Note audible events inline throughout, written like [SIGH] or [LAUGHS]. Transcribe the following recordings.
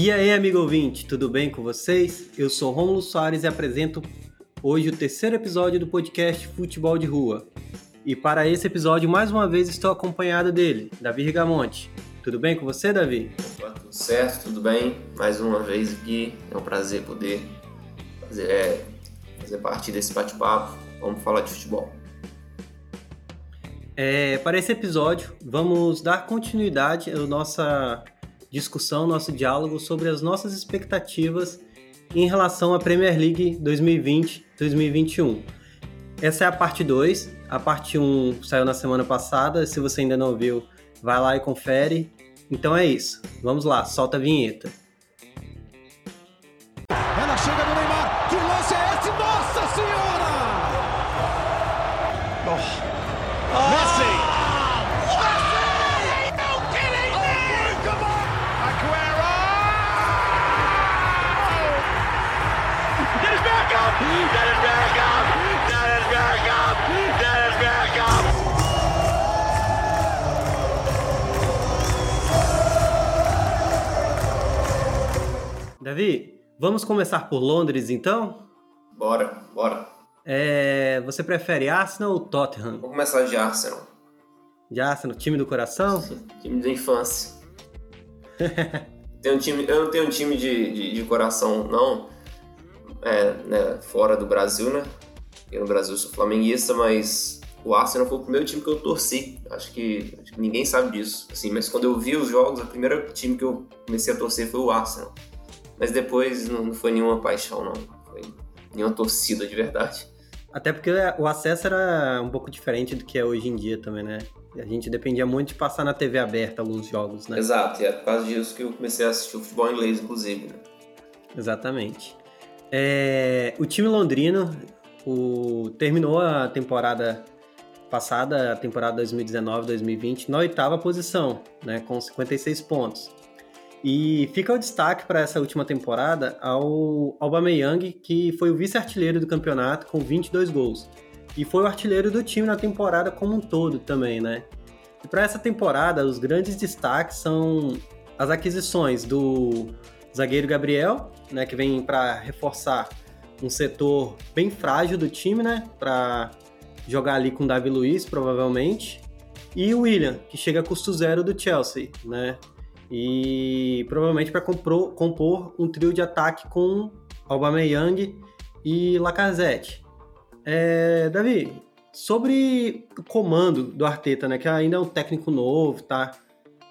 E aí, amigo ouvinte, tudo bem com vocês? Eu sou Romulo Soares e apresento hoje o terceiro episódio do podcast Futebol de Rua. E para esse episódio, mais uma vez, estou acompanhado dele, Davi Rigamonte. Tudo bem com você, Davi? Opa, tudo certo, tudo bem. Mais uma vez aqui, é um prazer poder fazer, é, fazer parte desse bate-papo. Vamos falar de futebol. É, para esse episódio, vamos dar continuidade à nossa discussão, nosso diálogo sobre as nossas expectativas em relação à Premier League 2020-2021. Essa é a parte 2. A parte 1 um saiu na semana passada. Se você ainda não viu, vai lá e confere. Então é isso. Vamos lá, solta a vinheta. Davi, vamos começar por Londres então? Bora, bora. É, você prefere Arsenal ou Tottenham? Vamos começar de Arsenal. De Arsenal, time do coração? Time da infância. Um time, eu não tenho um time de, de, de coração, não. É, né, fora do Brasil, né? Eu no Brasil sou flamenguista, mas o Arsenal foi o primeiro time que eu torci. Acho que, acho que ninguém sabe disso. Assim, mas quando eu vi os jogos, o primeiro time que eu comecei a torcer foi o Arsenal. Mas depois não, foi nenhuma paixão, não. Foi nenhuma torcida de verdade. Até porque o acesso era um pouco diferente do que é hoje em dia também, né? A gente dependia muito de passar na TV aberta alguns jogos, né? Exato, e é por causa disso que eu comecei a assistir o futebol inglês, inclusive. Né? Exatamente. É, o time londrino o, terminou a temporada passada, a temporada 2019-2020, na oitava posição, né, com 56 pontos. E fica o destaque para essa última temporada ao Aubameyang, que foi o vice-artilheiro do campeonato com 22 gols. E foi o artilheiro do time na temporada como um todo também, né? E para essa temporada, os grandes destaques são as aquisições do zagueiro Gabriel, né, que vem para reforçar um setor bem frágil do time, né, para jogar ali com o Davi Luiz, provavelmente, e o William, que chega a custo zero do Chelsea, né? E provavelmente para compor um trio de ataque com Aubameyang e Lacazette. É, Davi, sobre o comando do Arteta, né, que ainda é um técnico novo, tá?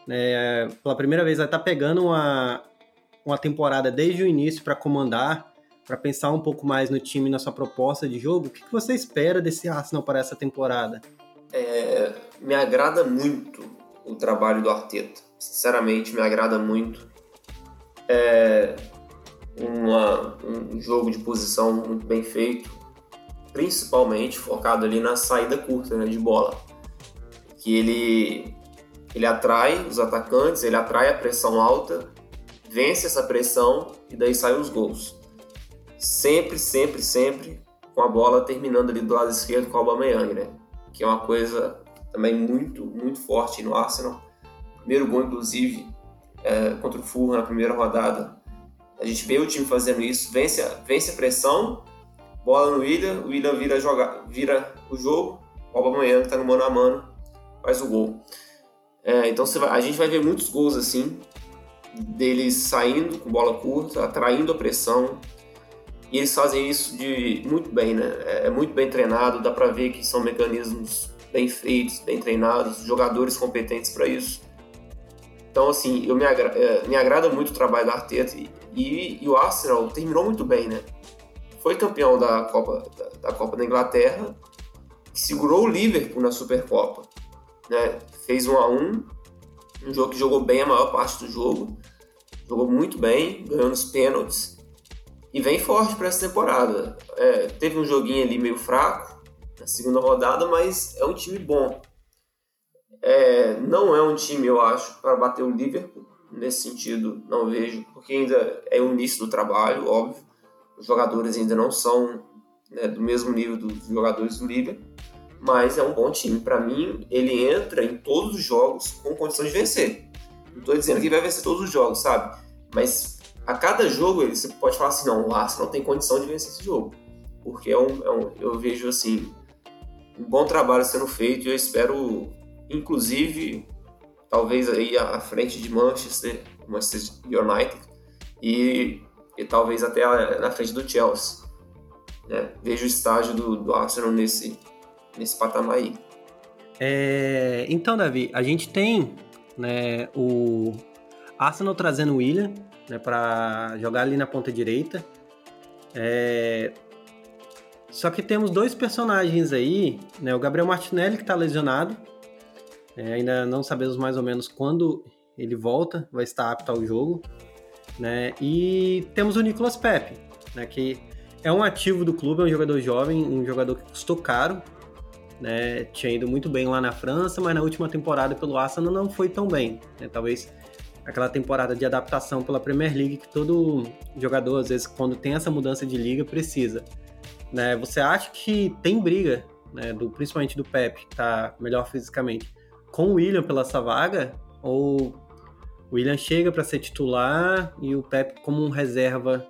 É, pela primeira vez vai estar tá pegando uma, uma temporada desde o início para comandar, para pensar um pouco mais no time, na sua proposta de jogo. O que, que você espera desse Arsenal para essa temporada? É, me agrada muito o trabalho do Arteta. Sinceramente, me agrada muito. É uma, um jogo de posição muito bem feito, principalmente focado ali na saída curta né, de bola. Que ele, ele atrai os atacantes, ele atrai a pressão alta, vence essa pressão e daí saem os gols. Sempre, sempre, sempre com a bola terminando ali do lado esquerdo com o Aubameyang, né? Que é uma coisa também muito, muito forte no Arsenal. Primeiro gol, inclusive, é, contra o Fulham na primeira rodada. A gente vê o time fazendo isso, vence vence a pressão, bola no William, o William vira, joga, vira o jogo, o Aubameyang está no mano a mano, faz o gol. É, então vai, a gente vai ver muitos gols assim, deles saindo com bola curta, atraindo a pressão, e eles fazem isso de muito bem, né? É, é muito bem treinado, dá para ver que são mecanismos bem feitos, bem treinados, jogadores competentes para isso. Então, assim, eu me, agra me agrada muito o trabalho do Arteta e, e, e, o Arsenal terminou muito bem, né? Foi campeão da Copa da, da Copa da Inglaterra, segurou o Liverpool na Supercopa, né? Fez um a um, um jogo que jogou bem a maior parte do jogo, jogou muito bem, ganhou nos pênaltis e vem forte para essa temporada. É, teve um joguinho ali meio fraco na segunda rodada, mas é um time bom. É, não é um time, eu acho, para bater o Liverpool. Nesse sentido, não vejo, porque ainda é o início do trabalho, óbvio. os jogadores ainda não são né, do mesmo nível dos jogadores do Liverpool, mas é um bom time. Para mim, ele entra em todos os jogos com condição de vencer. Não estou dizendo que vai vencer todos os jogos, sabe? Mas a cada jogo você pode falar assim, não, o Arsenal tem condição de vencer esse jogo. Porque é um, é um, eu vejo assim um bom trabalho sendo feito e eu espero, inclusive, talvez aí à frente de Manchester, Manchester United e, e talvez até na frente do Chelsea. Né? Vejo o estágio do, do Arsenal nesse, nesse patamar aí. É, então, Davi, a gente tem né, o Arsenal trazendo o William né, para jogar ali na ponta direita. É, só que temos dois personagens aí, né, o Gabriel Martinelli que está lesionado, é, ainda não sabemos mais ou menos quando ele volta, vai estar apto ao jogo, né? E temos o Nicolas Pepe, né, que é um ativo do clube, é um jogador jovem, um jogador que custou caro, né? Tinha ido muito bem lá na França, mas na última temporada pelo Arsenal não foi tão bem. Né? Talvez aquela temporada de adaptação pela Premier League que todo jogador, às vezes, quando tem essa mudança de liga, precisa. Né? Você acha que tem briga, né, do, principalmente do Pep, que está melhor fisicamente, com o William pela essa vaga? Ou o William chega para ser titular e o Pep como um reserva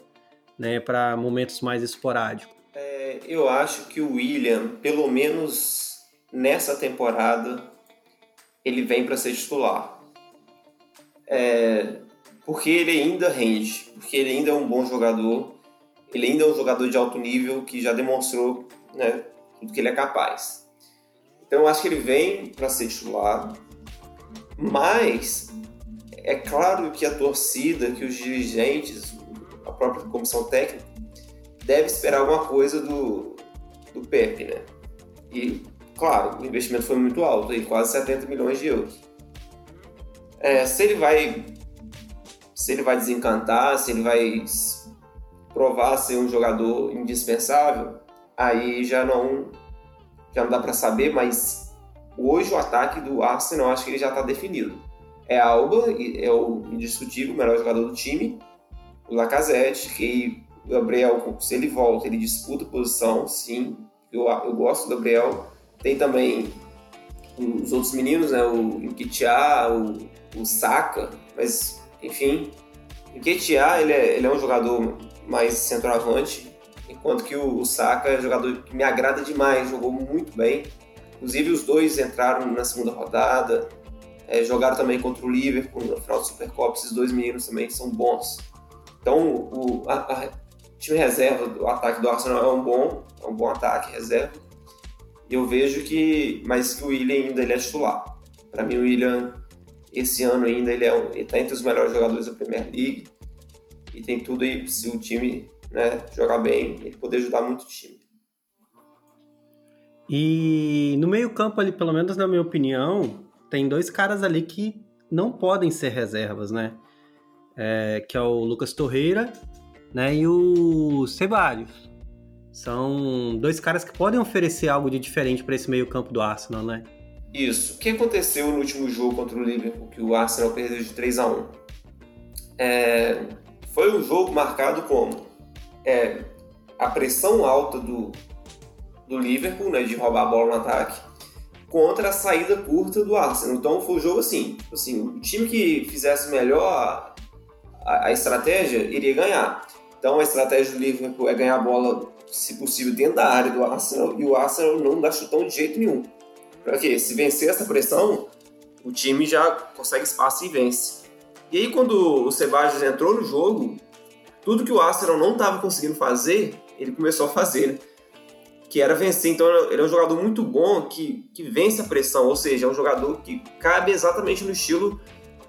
né, para momentos mais esporádicos? É, eu acho que o William, pelo menos nessa temporada, ele vem para ser titular. É, porque ele ainda rende, porque ele ainda é um bom jogador, ele ainda é um jogador de alto nível que já demonstrou né, tudo que ele é capaz. Então eu acho que ele vem para ser titular, mas é claro que a torcida, que os dirigentes, a própria comissão técnica, deve esperar alguma coisa do, do Pepe, né? E, claro, o investimento foi muito alto, quase 70 milhões de euros. É, se ele vai se ele vai desencantar, se ele vai provar ser um jogador indispensável, aí já não já não dá para saber, mas hoje o ataque do Arsenal acho que ele já está definido. É Alba, é o indiscutível melhor jogador do time, o Lacazette, que o Gabriel, se ele volta, ele disputa posição, sim, eu, eu gosto do Gabriel. Tem também os outros meninos, né, o Nketiah, o, o Saka, mas enfim, Nketiah, ele é, ele é um jogador mais centroavante, enquanto que o, o Saka é jogador que me agrada demais, jogou muito bem. Inclusive os dois entraram na segunda rodada, é, jogaram também contra o Liverpool no final do Supercopa, esses dois meninos também são bons. Então o a, a time reserva, o ataque do Arsenal é um bom, é um bom ataque reserva. Eu vejo que, mas que o William ainda ele é titular. Para mim o William esse ano ainda ele é um, ele tá entre os melhores jogadores da Premier League e tem tudo aí se o time né, jogar bem, ele poder ajudar muito o time. E no meio-campo ali, pelo menos na minha opinião, tem dois caras ali que não podem ser reservas, né? É, que é o Lucas Torreira né, e o Ceballos. São dois caras que podem oferecer algo de diferente para esse meio-campo do Arsenal, né? Isso. O que aconteceu no último jogo contra o Liverpool, que o Arsenal perdeu de 3 a 1 é, Foi um jogo marcado como é, a pressão alta do, do Liverpool, né, de roubar a bola no ataque, contra a saída curta do Arsenal. Então foi um jogo assim, assim o time que fizesse melhor a, a, estratégia iria ganhar. Então a estratégia do Liverpool é ganhar a bola, se possível, dentro da área do Arsenal e o Arsenal não dá chutão de jeito nenhum. Para quê? Se vencer essa pressão, o time já consegue espaço e vence. E aí quando o Sebastião entrou no jogo, tudo que o Arsenal não estava conseguindo fazer, ele começou a fazer, né? que era vencer. Então ele é um jogador muito bom que, que vence a pressão, ou seja, é um jogador que cabe exatamente no estilo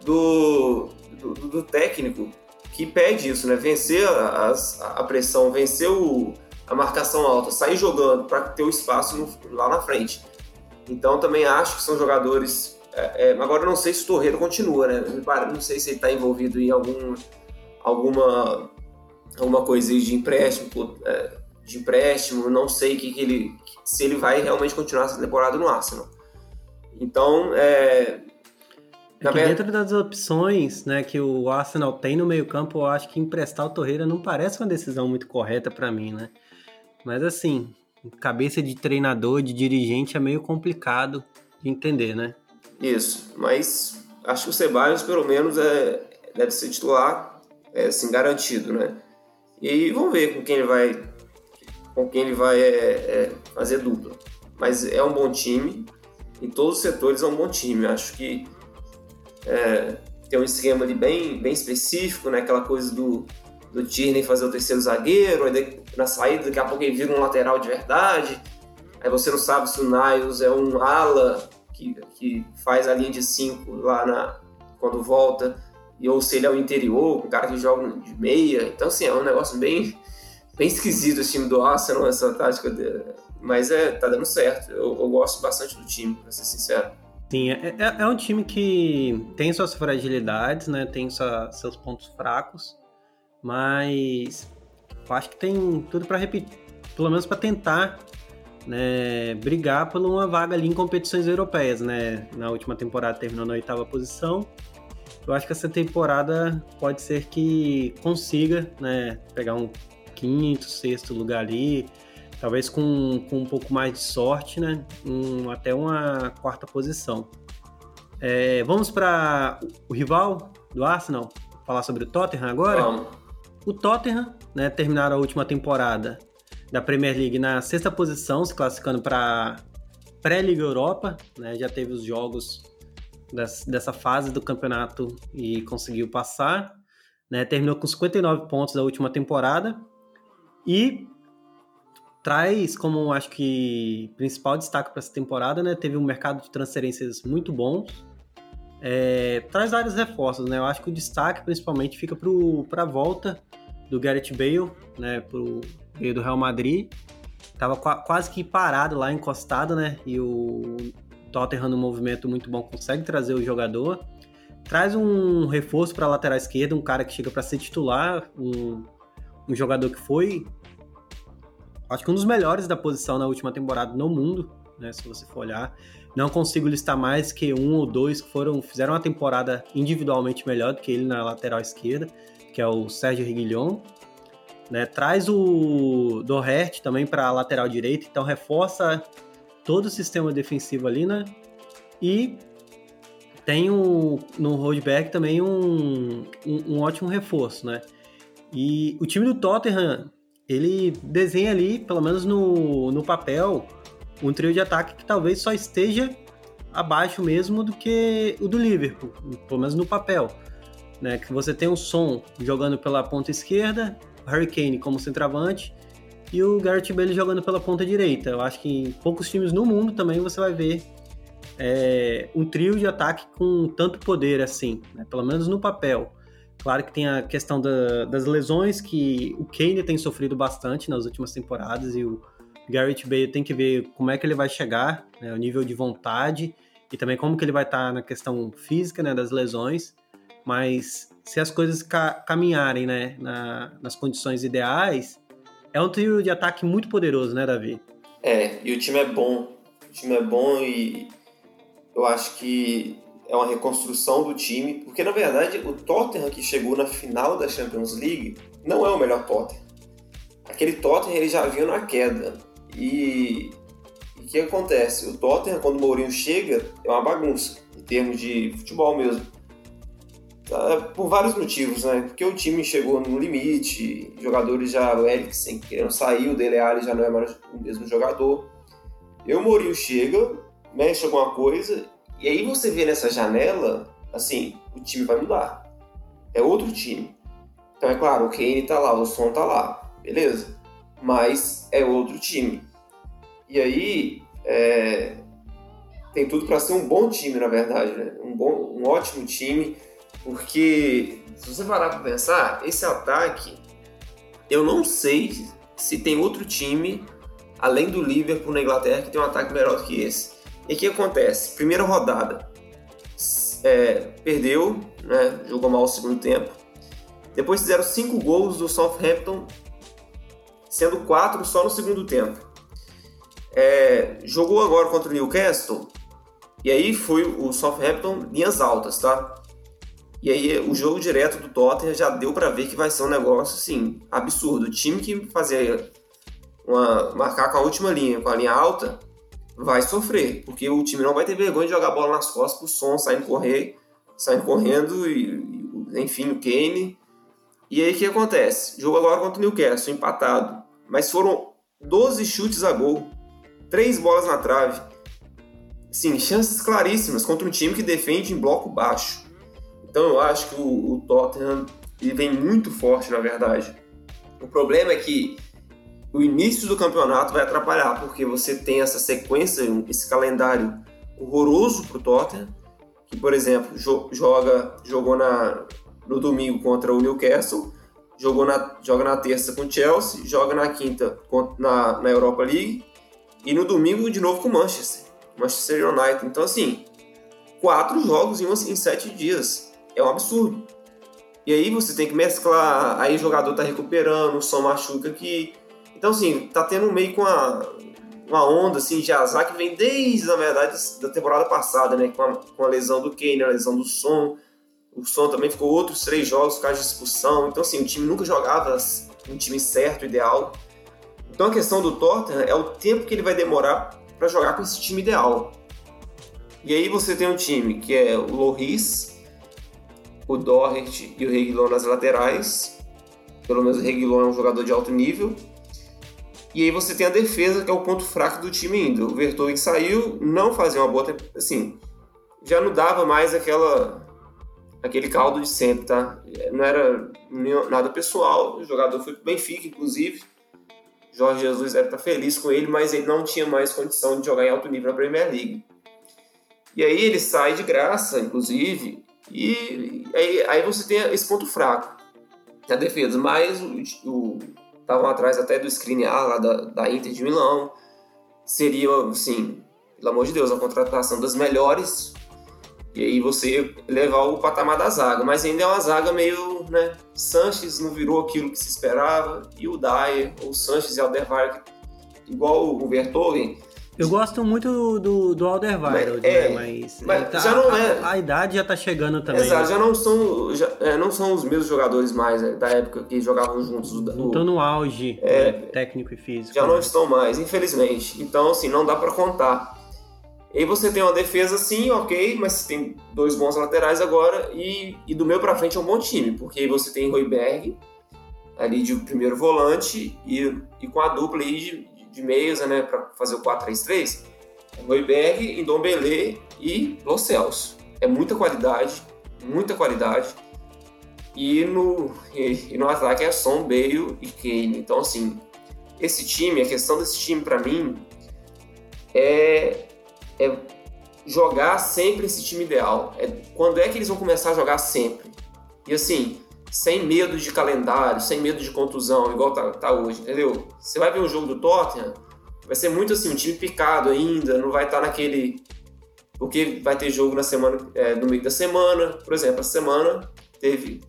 do, do, do técnico que pede isso, né? Vencer a, a, pressão, vencer o, a marcação alta, sair jogando para ter o espaço no, lá na frente. Então também acho que são jogadores. É, é, agora não sei se o Torreiro continua, né? Não sei se ele está envolvido em algum, alguma alguma coisa de empréstimo, é, de empréstimo, não sei que, que ele, se ele vai realmente continuar essa temporada no Arsenal. Então, é, É que dentro das opções né, que o Arsenal tem no meio-campo, eu acho que emprestar o Torreira não parece uma decisão muito correta para mim, né? Mas assim, cabeça de treinador, de dirigente é meio complicado de entender, né? Isso, mas acho que o Ceballos pelo menos é, deve ser titular, é assim, garantido, né? E vamos ver com quem ele vai, com quem ele vai é, é, fazer dupla. Mas é um bom time, em todos os setores é um bom time. Acho que é, tem um esquema ali bem, bem específico, né? Aquela coisa do, do Tierney fazer o terceiro zagueiro, aí na saída daqui a pouco ele vira um lateral de verdade. Aí você não sabe se o Niles é um ala que, que faz a linha de cinco lá na, quando volta, e ou se ele é o interior, um cara que joga de meia. Então, assim, é um negócio bem, bem esquisito esse time do Arsenal, essa tática. Mas é, tá dando certo. Eu, eu gosto bastante do time, pra ser sincero. Sim, é, é, é, um time que tem suas fragilidades, né? Tem sua, seus pontos fracos, mas eu acho que tem tudo para repetir, pelo menos para tentar né, brigar por uma vaga ali em competições europeias, né? Na última temporada terminou na oitava posição. Eu acho que essa temporada pode ser que consiga, né, pegar um quinto, sexto lugar ali, talvez com, com um pouco mais de sorte, né? Um, até uma quarta posição. É, vamos para o rival do Arsenal, falar sobre o Tottenham agora? Vamos. O Tottenham, né, terminaram a última temporada da Premier League na sexta posição, se classificando para pré-Liga Europa, né? Já teve os jogos dessa fase do campeonato e conseguiu passar, né? Terminou com 59 pontos da última temporada e traz como acho que principal destaque para essa temporada, né? Teve um mercado de transferências muito bom. É, traz vários reforços, né? Eu acho que o destaque principalmente fica para a volta do Gareth Bale, né? Pro meio do Real Madrid. Tava quase que parado lá, encostado, né? E o Tottenham no movimento muito bom consegue trazer o jogador. Traz um reforço para a lateral esquerda, um cara que chega para ser titular, um, um jogador que foi acho que um dos melhores da posição na última temporada no mundo, né? Se você for olhar. Não consigo listar mais que um ou dois que foram fizeram uma temporada individualmente melhor do que ele na lateral esquerda, que é o Sérgio Reguilhon. Né? Traz o Doherty também para a lateral direita, então reforça todo o sistema defensivo ali, né? E tem um, no rollback também um, um, um ótimo reforço, né? E o time do Tottenham ele desenha ali, pelo menos no, no papel, um trio de ataque que talvez só esteja abaixo mesmo do que o do Liverpool, pelo menos no papel. Né? Que você tem o Som jogando pela ponta esquerda, Kane como centroavante e o Gareth Bale jogando pela ponta direita. Eu acho que em poucos times no mundo também você vai ver é, um trio de ataque com tanto poder assim, né? pelo menos no papel. Claro que tem a questão da, das lesões, que o Kane tem sofrido bastante nas últimas temporadas e o Garrett Bale tem que ver como é que ele vai chegar, né, o nível de vontade e também como que ele vai estar na questão física né, das lesões. Mas se as coisas ca caminharem né, na, nas condições ideais, é um trio de ataque muito poderoso, né, Davi? É, e o time é bom. O time é bom e eu acho que é uma reconstrução do time, porque na verdade o Tottenham que chegou na final da Champions League não é o melhor Tottenham. Aquele Tottenham ele já vinha na queda. E o que acontece? O Tottenham, quando o Mourinho chega, é uma bagunça, em termos de futebol mesmo. Tá, por vários motivos, né? Porque o time chegou no limite, jogadores já, o Eriksen querendo sair, o Dele Alli já não é mais o mesmo jogador. E o Mourinho chega, mexe alguma coisa e aí você vê nessa janela, assim, o time vai mudar. É outro time. Então é claro, o Kane tá lá, o Son tá lá, beleza. Mas é outro time. E aí é... tem tudo para ser um bom time, na verdade, né? Um, bom, um ótimo time, porque se você parar para pensar, esse ataque, eu não sei se tem outro time além do Liverpool na Inglaterra que tem um ataque melhor do que esse. E o que acontece? Primeira rodada, é, perdeu, né, jogou mal o segundo tempo. Depois fizeram cinco gols do Southampton, sendo quatro só no segundo tempo. É, jogou agora contra o Newcastle, E aí foi o Southampton linhas altas, tá? E aí o jogo direto do Tottenham já deu para ver que vai ser um negócio assim absurdo. O time que fazia uma marcar com a última linha, com a linha alta, vai sofrer, porque o time não vai ter vergonha de jogar a bola nas costas pro som saindo correr, saindo correndo e, enfim, o Kane. E aí o que acontece? Jogo agora contra o Newcastle, empatado. Mas foram 12 chutes a gol, 3 bolas na trave. Sim, chances claríssimas contra um time que defende em bloco baixo. Então eu acho que o, o Tottenham ele vem muito forte, na verdade. O problema é que o início do campeonato vai atrapalhar, porque você tem essa sequência, esse calendário horroroso para o Tottenham, que, por exemplo, joga, jogou na, no domingo contra o Newcastle, jogou na, joga na terça com o Chelsea, joga na quinta na, na Europa League e no domingo de novo com o Manchester, Manchester United. Então, assim, quatro jogos em, em sete dias. É um absurdo. E aí você tem que mesclar, aí o jogador tá recuperando, o som machuca aqui. Então, assim, tá tendo meio com uma, uma onda assim, de azar que vem desde, na verdade, da temporada passada, né? Com a, com a lesão do Kane, a lesão do som. O som também ficou outros três jogos por causa de expulsão. Então, assim, o time nunca jogava um time certo, ideal. Então, a questão do Tottenham é o tempo que ele vai demorar para jogar com esse time ideal. E aí você tem um time que é o Loris, o Doherty e o Reguilon nas laterais. Pelo menos o Reguilon é um jogador de alto nível. E aí você tem a defesa, que é o ponto fraco do time ainda. O Vertonghen saiu, não fazia uma boa... Assim, já não dava mais aquela aquele caldo de sempre, tá? Não era nada pessoal, o jogador foi pro Benfica, inclusive. Jorge Jesus deve estar feliz com ele, mas ele não tinha mais condição de jogar em alto nível na Premier League. E aí ele sai de graça, inclusive, e aí, aí você tem esse ponto fraco na defesa. Mas estavam atrás até do Skriniar lá da, da Inter de Milão. Seria, assim, pelo amor de Deus, a contratação das melhores e aí você levar o patamar da zaga. Mas ainda é uma zaga meio, né? Sanches não virou aquilo que se esperava, e o Dyer, ou Sanches e Alderweireld, igual o Vertonghen. Eu gosto muito do, do Alderweireld, é, né? mas, mas tá, já não é. A, a, idade já tá chegando também. Exato, já não são, já, é, não são os mesmos jogadores mais né, da época que jogavam juntos. não estão no auge é, né, técnico e físico. Já não estão mais, infelizmente. Então, assim, não dá para contar. E aí você tem uma defesa sim, ok, mas você tem dois bons laterais agora e, e do meio para frente é um bom time, porque aí você tem Royberg ali de primeiro volante e, e com a dupla aí de, de meias, né, para fazer o 4-3-3, Royberg, Ndombele e Lo Celso. É muita qualidade, muita qualidade. E no, e, e no ataque é Son, Bale e Kane. Então, assim, esse time, a questão desse time para mim é é jogar sempre esse time ideal. É, quando é que eles vão começar a jogar sempre? E assim, sem medo de calendário, sem medo de contusão, igual tá, tá hoje, entendeu? Você vai ver o jogo do Tottenham, vai ser muito assim, um time picado ainda, não vai estar tá naquele. Porque vai ter jogo na semana, é, no meio da semana. Por exemplo, a semana teve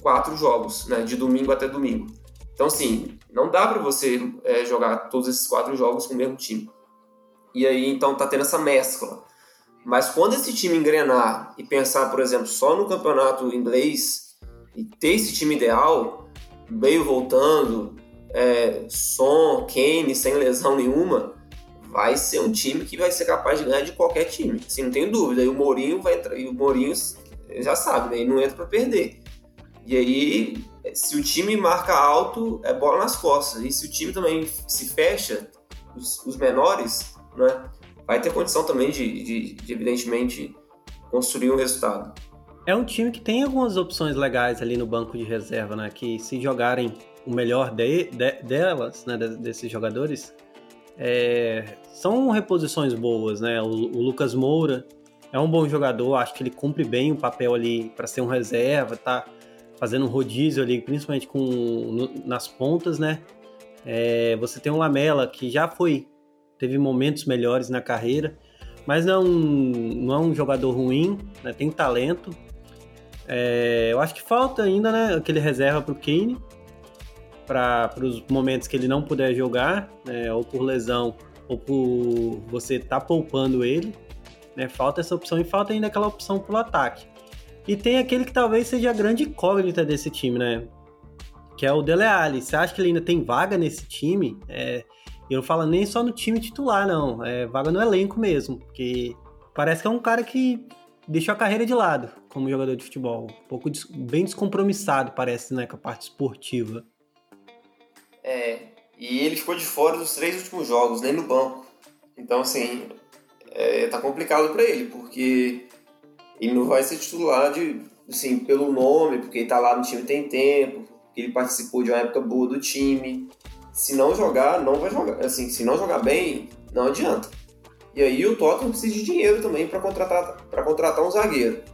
quatro jogos, né? De domingo até domingo. Então, assim, não dá para você é, jogar todos esses quatro jogos com o mesmo time. E aí então tá tendo essa mescla. Mas quando esse time engrenar e pensar, por exemplo, só no campeonato inglês e ter esse time ideal, meio voltando, é, Son, Kane sem lesão nenhuma, vai ser um time que vai ser capaz de ganhar de qualquer time. Assim, não tenho dúvida. E o Mourinho vai entrar, e o Mourinho já sabe, né? Ele não entra para perder. E aí, se o time marca alto, é bola nas costas. E se o time também se fecha, os, os menores, né, vai ter condição também de, de, de, evidentemente, construir um resultado. É um time que tem algumas opções legais ali no banco de reserva, né? Que se jogarem o melhor de, de, delas, né, desses jogadores, é, são reposições boas, né? O, o, Lucas Moura é um bom jogador, acho que ele cumpre bem o papel ali para ser um reserva, tá fazendo um rodízio ali, principalmente com no, nas pontas, né? É, você tem o Lamela que já foi teve momentos melhores na carreira, mas não, não é um jogador ruim, né? tem talento. É, eu acho que falta ainda né, aquele reserva para o Kane, para os momentos que ele não puder jogar, né, ou por lesão, ou por você estar tá poupando ele. Né? Falta essa opção e falta ainda aquela opção pro ataque. E tem aquele que talvez seja a grande incógnita desse time, né? Que é o Dele Alli. Você acha que ele ainda tem vaga nesse time? É, eu não falo nem só no time titular, não. É vaga no elenco mesmo. Porque parece que é um cara que deixou a carreira de lado como jogador de futebol. Um pouco des bem descompromissado, parece, né, com a parte esportiva. É, e ele ficou de fora dos três últimos jogos, nem no banco. Então, assim, é, tá complicado para ele, porque ele não vai ser titular de, assim, pelo nome, porque ele tá lá no time tem tempo, porque ele participou de uma época boa do time. Se não jogar, não vai jogar. Assim, se não jogar bem, não adianta. E aí o Tottenham precisa de dinheiro também para contratar, contratar um zagueiro.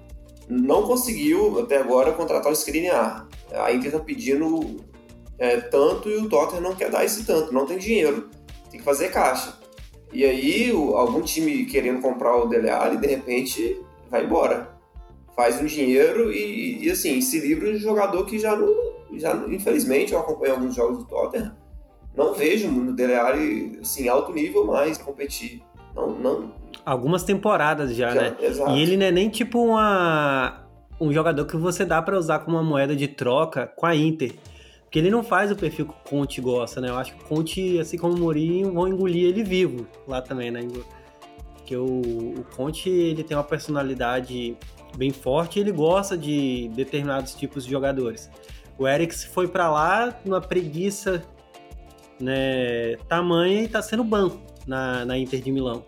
Não conseguiu até agora contratar o Skriniar. A Inter tá pedindo é, tanto e o Tottenham não quer dar esse tanto, não tem dinheiro. Tem que fazer caixa. E aí o, algum time querendo comprar o Dele Alli, de repente vai embora. Faz um dinheiro e, e assim, se livra de um jogador que já não, já infelizmente eu acompanho alguns jogos do Tottenham, não vejo no Dele Alli assim alto nível mais competir. Não, não. Algumas temporadas já, Já, né? exato. E ele não é nem tipo uma, um jogador que você dá pra usar como uma moeda de troca com a Inter. Porque ele não faz o perfil que o Conte gosta, né? Eu acho que o Conte, assim como o Mourinho, vão engolir ele vivo lá também, né? Porque o, o Conte, ele tem uma personalidade bem forte e ele gosta de determinados tipos de jogadores. O Eriksen foi pra lá numa preguiça né, tamanha e tá sendo banco na, na Inter de Milão.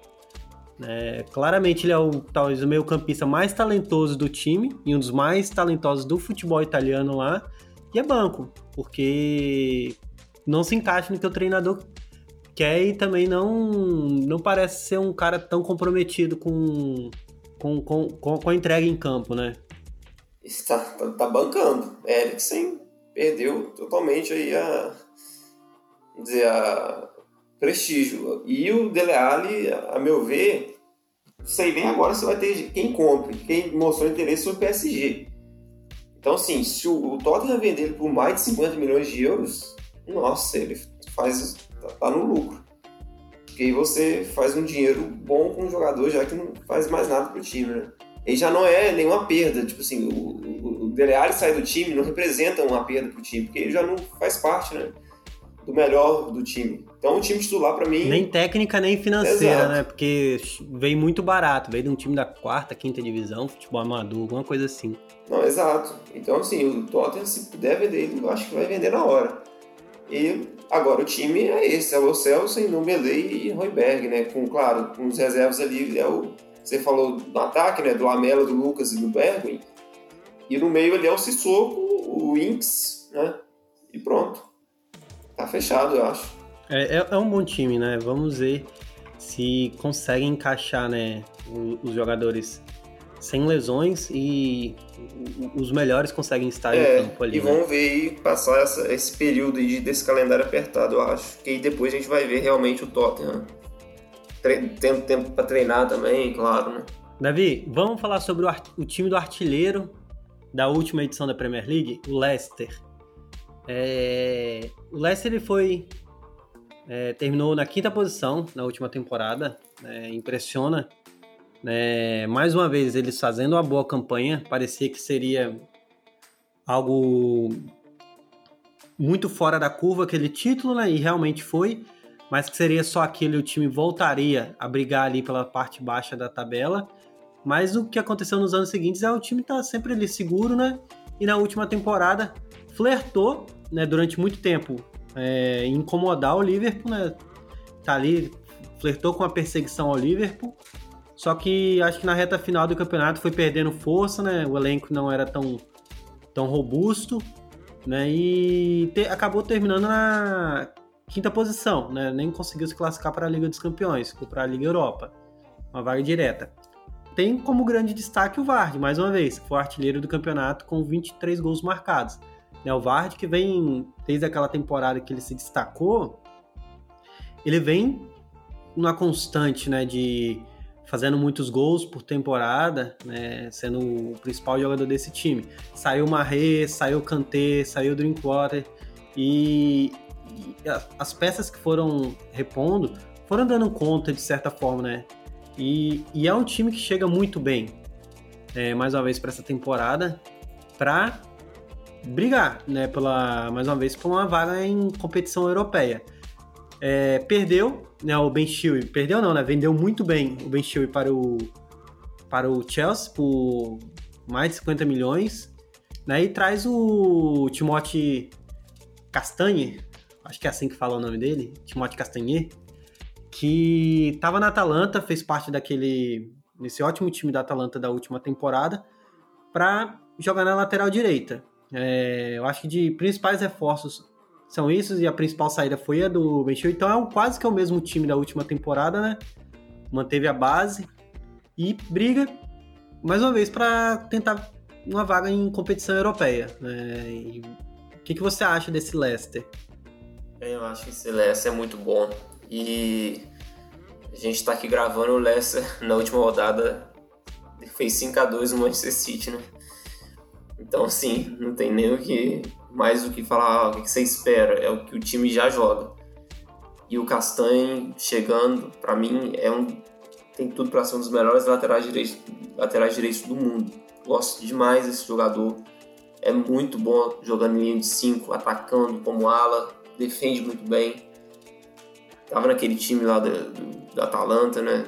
É, claramente ele é o talvez o meio campista mais talentoso do time e um dos mais talentosos do futebol italiano lá e é banco porque não se encaixa no que o treinador quer e também não não parece ser um cara tão comprometido com com, com, com, a entrega em campo, né? Está tá, tá bancando. Eriksen perdeu totalmente aí a dizer a prestígio. E o Dele Alli, a meu ver, sei bem agora se vai ter quem compre, quem mostrou interesse foi o PSG. Então, assim, se o, o Tottenham vender ele por mais de 50 milhões de euros, nossa, ele faz tá, tá no lucro. Porque aí você faz um dinheiro bom com um jogador já que não faz mais nada pro time, né? E já não é nenhuma perda, tipo assim, o, o, o Dele Alli sair do time não representa uma perda pro time, porque ele já não faz parte, né? Do melhor do time. Então o time titular para mim. Nem técnica, nem financeira, Exato. né? Porque veio muito barato, veio de um time da quarta, quinta divisão, futebol amador, alguma coisa assim. Não, exato. Então, assim, o Tottenham, se puder vender ele, eu acho que vai vender na hora. E agora o time é esse, é o Celso, Numbelei e Royberg, né? Com, claro, com os reservas ali, é o, você falou do ataque, né? Do Amela, do Lucas e do Bergwijn. E no meio ali é o Sissoko, o Inks, né? E pronto. Tá fechado, eu acho. É, é, é um bom time, né? Vamos ver se conseguem encaixar, né, os jogadores sem lesões e os melhores conseguem estar É, em campo ali. e né? vamos ver aí passar essa- esse período de- desse calendário apertado, eu acho. Que aí depois a gente vai ver realmente o Tottenham. Tre- Tendo tempo pra treinar também, claro, né? Davi, vamos falar sobre o, o time do artilheiro da última edição da Premier League, o Leicester. É, o Leicester ele foi é, terminou na quinta posição na última temporada, né, impressiona. né, mais uma vez eles fazendo uma boa campanha, parecia que seria algo muito fora da curva aquele título, né, e realmente foi, mas que seria só aquele o time voltaria a brigar ali pela parte baixa da tabela. Mas o que aconteceu nos anos seguintes é o time tá sempre ali seguro, né? E na última temporada flertou, né, durante muito tempo, é, incomodar o Liverpool, né? Tá ali, flertou com a perseguição ao Liverpool. Só que acho que na reta final do campeonato foi perdendo força, né? O elenco não era tão, tão robusto, né? E te- acabou terminando na quinta posição, né? Nem conseguiu se classificar para a Liga dos Campeões, para a Liga Europa, uma vaga direta. Tem como grande destaque o Vard, mais uma vez, que foi o artilheiro do campeonato com 23 gols marcados. Né, o Vard, que vem desde aquela temporada que ele se destacou, ele vem numa constante, né, de fazendo muitos gols por temporada, né, sendo o principal jogador desse time. Saiu Marre, saiu Kanté, saiu Drinkwater e, e as peças que foram repondo foram dando conta de certa forma, né, E, e é um time que chega muito bem, é, mais uma vez, para essa temporada, para brigar, né, pela, mais uma vez, por uma vaga em competição europeia. É, perdeu, né, o Ben Chilwell, perdeu não, né, vendeu muito bem o Ben Chilwell para o, para o Chelsea por mais de 50 milhões, né, e traz o Timote Castanhe, acho que é assim que fala o nome dele, Timote Castanhe, que estava na Atalanta, fez parte daquele nesse ótimo time da Atalanta da última temporada, para jogar na lateral direita. É, eu acho que de principais reforços são esses e a principal saída foi a do Benchil. Então é um, quase que é o mesmo time da última temporada, né? Manteve a base e briga mais uma vez para tentar uma vaga em competição europeia. Né? o que, que você acha desse Leicester? Eu acho que esse Leicester é muito bom. E a gente está aqui gravando o Leicester na última rodada. Fez 5 a 2 no Manchester City, né? Então, assim, não tem nem o que mais o que falar, ah, o que você espera, é o que o time já joga. E o Castanhe chegando, para mim, é um tem tudo para ser um dos melhores laterais direitos, laterais direitos do mundo. Gosto demais desse jogador. É muito bom jogando em linha de 5, atacando como ala, defende muito bem. Tava naquele time lá da, do, da Atalanta, né?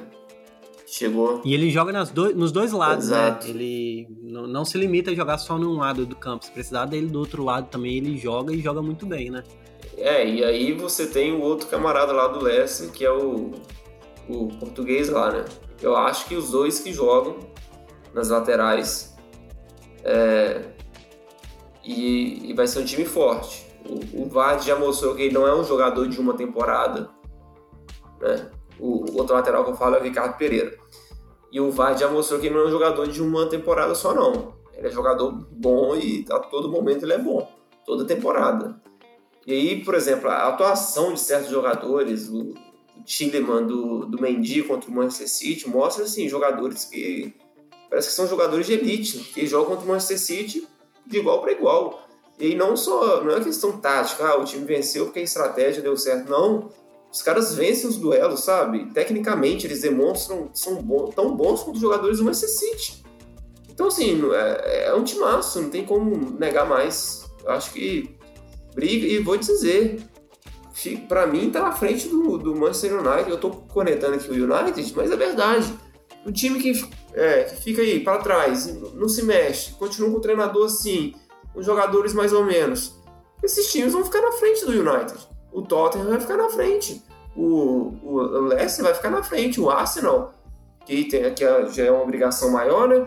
Chegou. E ele joga nas do, nos dois lados, né? Exato. né? Ele não, não, se limita a jogar só num lado do campo. Se precisar dele do outro lado também, ele joga e joga muito bem, né? É, e aí você tem o outro camarada lá do Leicester, que é o, o português lá, né? Eu acho que os dois que jogam nas laterais é, e, e, vai ser um time forte. O, o Vard já mostrou que ele não é um jogador de uma temporada, né? O, outro lateral que eu falo é o Ricardo Pereira. E o Vard já mostrou que ele não é um jogador de uma temporada só, não. Ele é jogador bom e a todo momento ele é bom. Toda temporada. E aí, por exemplo, a atuação de certos jogadores, o Chileman do, do Mendy contra o Manchester City, mostra assim, jogadores que parece que são jogadores de elite, que jogam contra o Manchester City de igual para igual. E não só, não é questão tática, ah, o time venceu porque a estratégia deu certo, não. Os caras vencem os duelos, sabe? Tecnicamente, eles demonstram são tão bons quanto os jogadores do Manchester City. Então, assim, é, é um timaço, não tem como negar mais. Eu acho que briga, e vou dizer, para mim tá na frente do, do Manchester United. Eu tô conectando aqui o United, mas é verdade. O time que, é, que fica aí para trás, não se mexe, continua com o treinador assim, com jogadores mais ou menos. Esses times vão ficar na frente do United o Tottenham vai ficar na frente, o, o Leicester vai ficar na frente, o Arsenal, que, tem, que é, já é uma obrigação maior, né?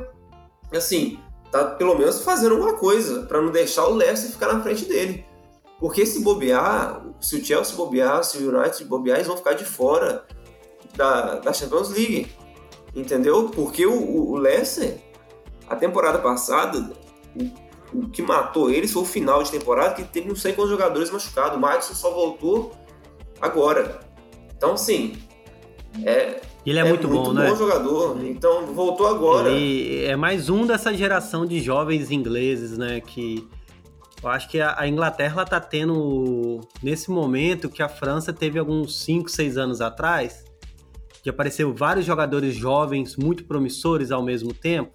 Assim, tá pelo menos fazendo alguma coisa para não deixar o Leicester ficar na frente dele. Porque se bobear, se o Chelsea bobear, se o United bobear, eles vão ficar de fora da, da Champions League. Entendeu? Porque o, o Leicester, a temporada passada, o que matou eles foi o final de temporada, que teve não sei quantos jogadores machucados. O Madison só voltou agora. Então, sim, é, ele é, é muito, muito, bom, né? bom jogador. Então, voltou agora. Ele é mais um dessa geração de jovens ingleses, né? Que eu acho que a, Inglaterra está tendo, nesse momento, que a França teve alguns 5, 6 anos atrás, que apareceu vários jogadores jovens muito promissores ao mesmo tempo.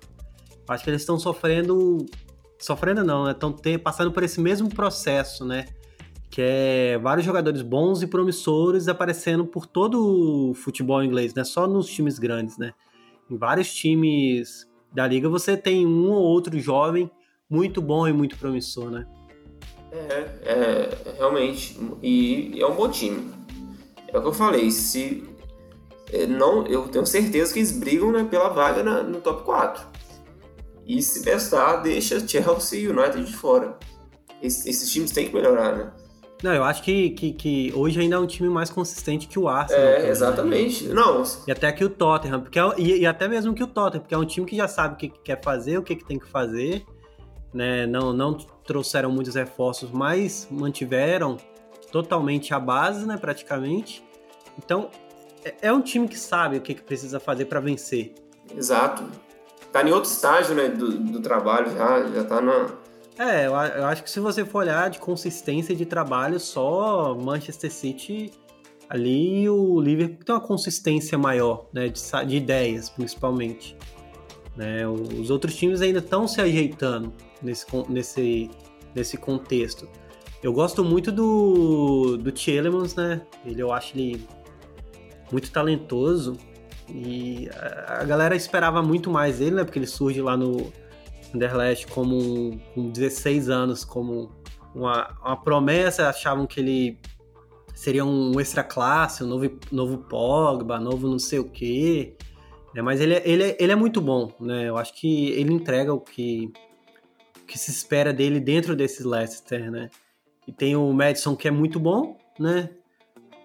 Acho que eles estão sofrendo sofrendo não, né? Estão passando por esse mesmo processo, né? Que é vários jogadores bons e promissores aparecendo por todo o futebol inglês, não é só nos times grandes, né? Em vários times da liga você tem um ou outro jovem muito bom e muito promissor, né? É, é realmente. E é um bom time. É o que eu falei, se é, não, eu tenho certeza que eles brigam né, pela vaga na, no top 4. E se bestar, deixa Chelsea e United de fora. Esses, esses times têm que melhorar, né? Não, eu acho que, que, que, hoje ainda é um time mais consistente que o Arsenal. É, exatamente. Né? Não. E até que o Tottenham, porque é, e, e, até mesmo que o Tottenham, porque é um time que já sabe o que, que quer fazer, o que, que tem que fazer. Né? Não, não trouxeram muitos reforços, mas mantiveram totalmente a base, né, praticamente. Então, é, é um time que sabe o que, que precisa fazer para vencer. Exato tá em outro estágio, né, do, do trabalho, já, já tá na... É, eu, eu, acho que se você for olhar de consistência de trabalho, só Manchester City ali o Liverpool tem uma consistência maior, né, de, de ideias, principalmente. Né? Os outros times ainda estão se ajeitando nesse, nesse, nesse contexto. Eu gosto muito do, do Tielemans, né? Ele, eu acho ele muito talentoso e a, galera esperava muito mais dele, né? Porque ele surge lá no Anderlecht como com 16 anos, como uma, uma promessa, achavam que ele seria um extra classe, um novo, novo Pogba, novo não sei o quê. Né? Mas ele, é, ele, é, ele é muito bom, né? Eu acho que ele entrega o que, o que se espera dele dentro desses Leicester, né? E tem o Madison que é muito bom, né?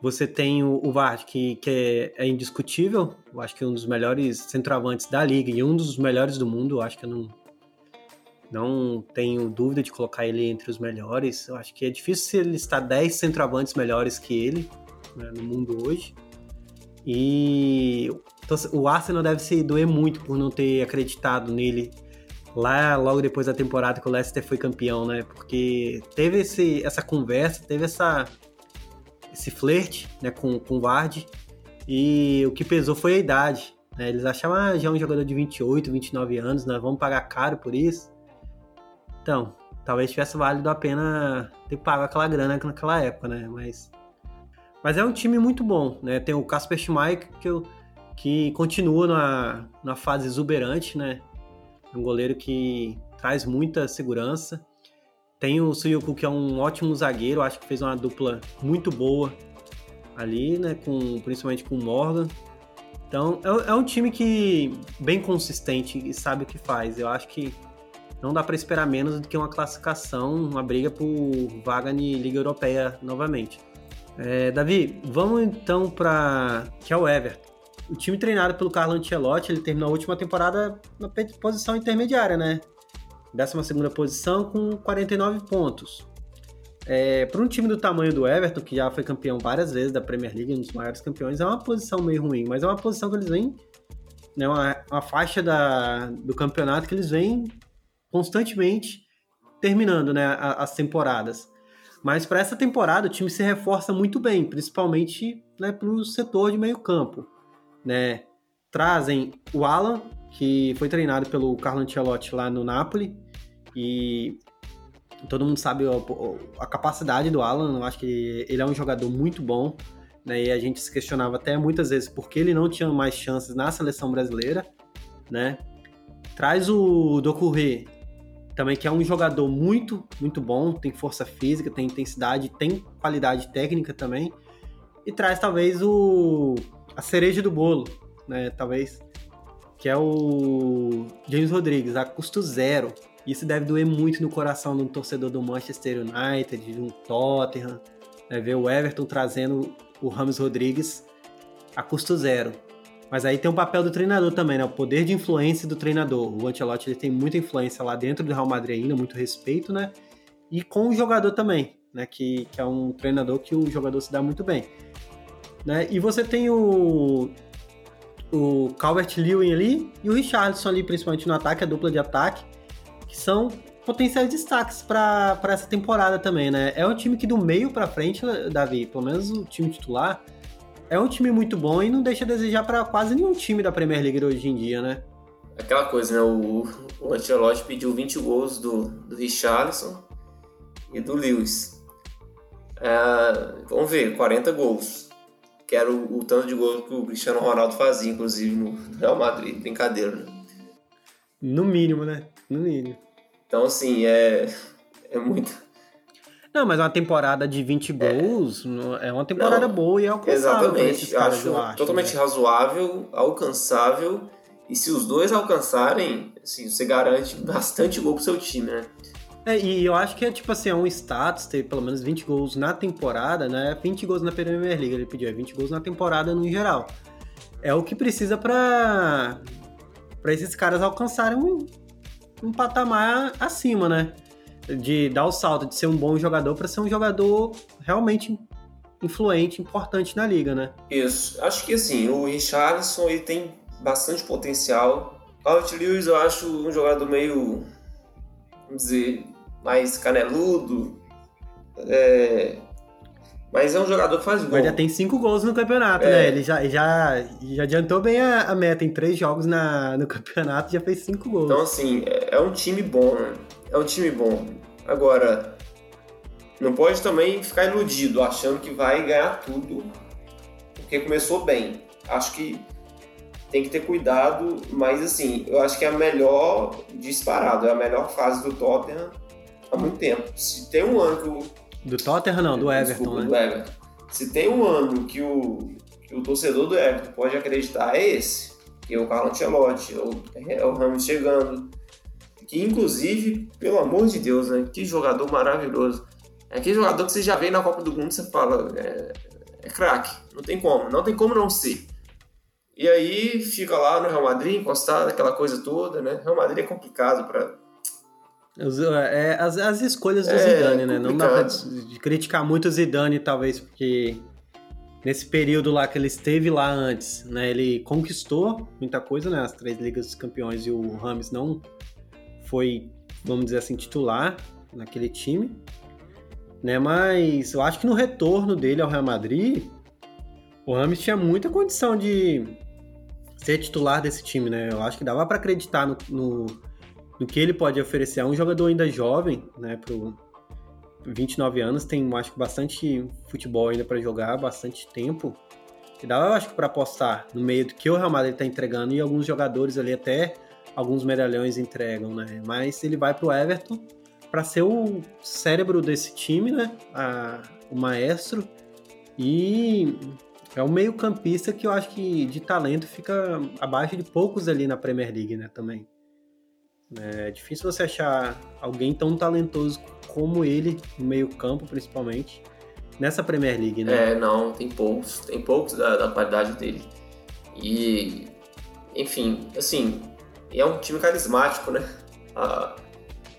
Você tem o, o Vard, que, que é, é, indiscutível. Eu acho que é um dos melhores centroavantes da liga e um dos melhores do mundo. Eu acho que eu não, não tenho dúvida de colocar ele entre os melhores. Eu acho que é difícil ele estar 10 centroavantes melhores que ele né, no mundo hoje. E o Arsenal deve se doer muito por não ter acreditado nele lá logo depois da temporada que o Leicester foi campeão, né? Porque teve esse, essa conversa, teve essa, esse flerte né, com, com o Vard e o que pesou foi a idade. Né? Eles achavam, ah, já é um jogador de 28, 29 anos, nós vamos pagar caro por isso. Então, talvez tivesse valido a pena ter pago aquela grana naquela época, né? Mas, mas é um time muito bom, né? Tem o Casper Schmeichel que, que continua na, na fase exuberante, né? É um goleiro que traz muita segurança. Tem o Suyuku, que é um ótimo zagueiro, acho que fez uma dupla muito boa ali, né? Com, principalmente com o Morgan. Então, é, é um time que bem consistente e sabe o que faz. Eu acho que não dá para esperar menos do que uma classificação, uma briga por vaga em Liga Europeia novamente. É, Davi, vamos então para que é o Everton. O time treinado pelo Carlo Ancelotti, ele terminou a última temporada na posição intermediária, né? 12 segunda posição com 49 pontos. É, para um time do tamanho do Everton, que já foi campeão várias vezes da Premier League, um dos maiores campeões, é uma posição meio ruim, mas é uma posição que eles vêm, né, uma, uma faixa da, do campeonato que eles vêm constantemente terminando né, as temporadas. Mas para essa temporada o time se reforça muito bem, principalmente né, para o setor de meio campo. Né? Trazem o Alan, que foi treinado pelo Carlo Ancelotti lá no Napoli, e todo mundo sabe a, a capacidade do Alan, eu acho que ele é um jogador muito bom, né? e a gente se questionava até muitas vezes por que ele não tinha mais chances na seleção brasileira. Né? Traz o Docuré, também que é um jogador muito, muito bom, tem força física, tem intensidade, tem qualidade técnica também. E traz talvez o a cereja do bolo, né? Talvez que é o James Rodrigues, a custo zero. Isso deve doer muito no coração de um torcedor do Manchester United, de um Tottenham, né? ver o Everton trazendo o Ramos Rodrigues a custo zero. Mas aí tem o papel do treinador também, né? O poder de influência do treinador. O Ancelotti ele tem muita influência lá dentro do Real Madrid ainda, muito respeito, né? E com o jogador também, né? Que, que é um treinador que o jogador se dá muito bem. Né? E você tem o, o Calvert-Lewin ali e o Richardson ali, principalmente no ataque, a dupla de ataque, que são potenciais destaques para essa temporada também, né? É um time que do meio para frente, Davi, pelo menos o time titular, é um time muito bom e não deixa a desejar para quase nenhum time da Premier League hoje em dia, né? Aquela coisa, né? O, o Ancelotti pediu 20 gols do, do Richarlison e do Lewis. É, vamos ver, 40 gols. Que era o, o, tanto de gols que o Cristiano Ronaldo fazia, inclusive, no Real Madrid. Brincadeira, né? No mínimo, né? No mínimo. Então, assim, é, é muito, não, mas uma temporada de 20 gols é, é uma temporada não, boa e é alcançável. Exatamente. Acho, acho totalmente né? razoável, alcançável. E se os dois alcançarem, assim, você garante bastante gol pro seu time, né? É, e eu acho que é tipo assim, é um status ter pelo menos 20 gols na temporada, né? 20 gols na Premier League, ele pediu, é 20 gols na temporada no geral. É o que precisa para para esses caras alcançarem um, patamar acima, né? de dar o salto de ser um bom jogador para ser um jogador realmente influente, importante na liga, né? Isso. Acho que assim, o Richarlison ele tem bastante potencial. Albert Lewis eu acho um jogador meio, vamos dizer, mais caneludo. É... Mas é um jogador que faz gol. Mas já tem cinco gols no campeonato, É. né? Ele já, já, já adiantou bem a, a meta. Em três jogos na, no [LAUGHS] campeonato já fez cinco gols. Então, assim, é, é um time bom, né? É um time bom. Agora, não pode também ficar iludido, achando que vai ganhar tudo, porque começou bem. Acho que tem que ter cuidado, mas, assim, eu acho que é a melhor disparado, é a melhor fase do Tottenham há muito tempo. Se tem um ano que o Do Tottenham não, do Everton, Desculpa, né? do Everton. Se tem um ano que o, que o torcedor do Everton pode acreditar, é esse. Que é o Carlo Ancelotti, é o, é o Ramos chegando. Que, inclusive, pelo amor de Deus, né? Que jogador maravilhoso. É aquele jogador que você já vê na Copa do Mundo e você fala, é, é craque. Não tem como, não tem como não ser. E aí fica lá no Real Madrid, encostado, aquela coisa toda, né? Real Madrid é complicado para Os- é, as, as escolhas do É, Zidane, né? Não dá pra complicado. de criticar muito o Zidane, talvez, porque nesse período lá que ele esteve lá antes, né? Ele conquistou muita coisa, né? As três ligas dos campeões e o Rames não foi, vamos dizer assim, titular naquele time, né? Mas eu acho que no retorno dele ao Real Madrid, o Rames tinha muita condição de ser titular desse time, né? Eu acho que dava pra acreditar no- no do que ele pode oferecer a um jogador ainda jovem, né, pro 29 anos, tem acho que bastante futebol ainda para jogar, bastante tempo. E dá, eu acho que para apostar no meio do que o Real Madrid tá entregando e alguns jogadores ali até alguns medalhões entregam, né? Mas ele vai pro Everton para ser o cérebro desse time, né? A- o maestro e é um meio-campista que eu acho que de talento fica abaixo de poucos ali na Premier League, né, também. É difícil você achar alguém tão talentoso como ele no meio-campo, principalmente, nessa Premier League, né? É, não, tem poucos, tem poucos da, da qualidade dele. E, enfim, assim, é um time carismático, né? Ah,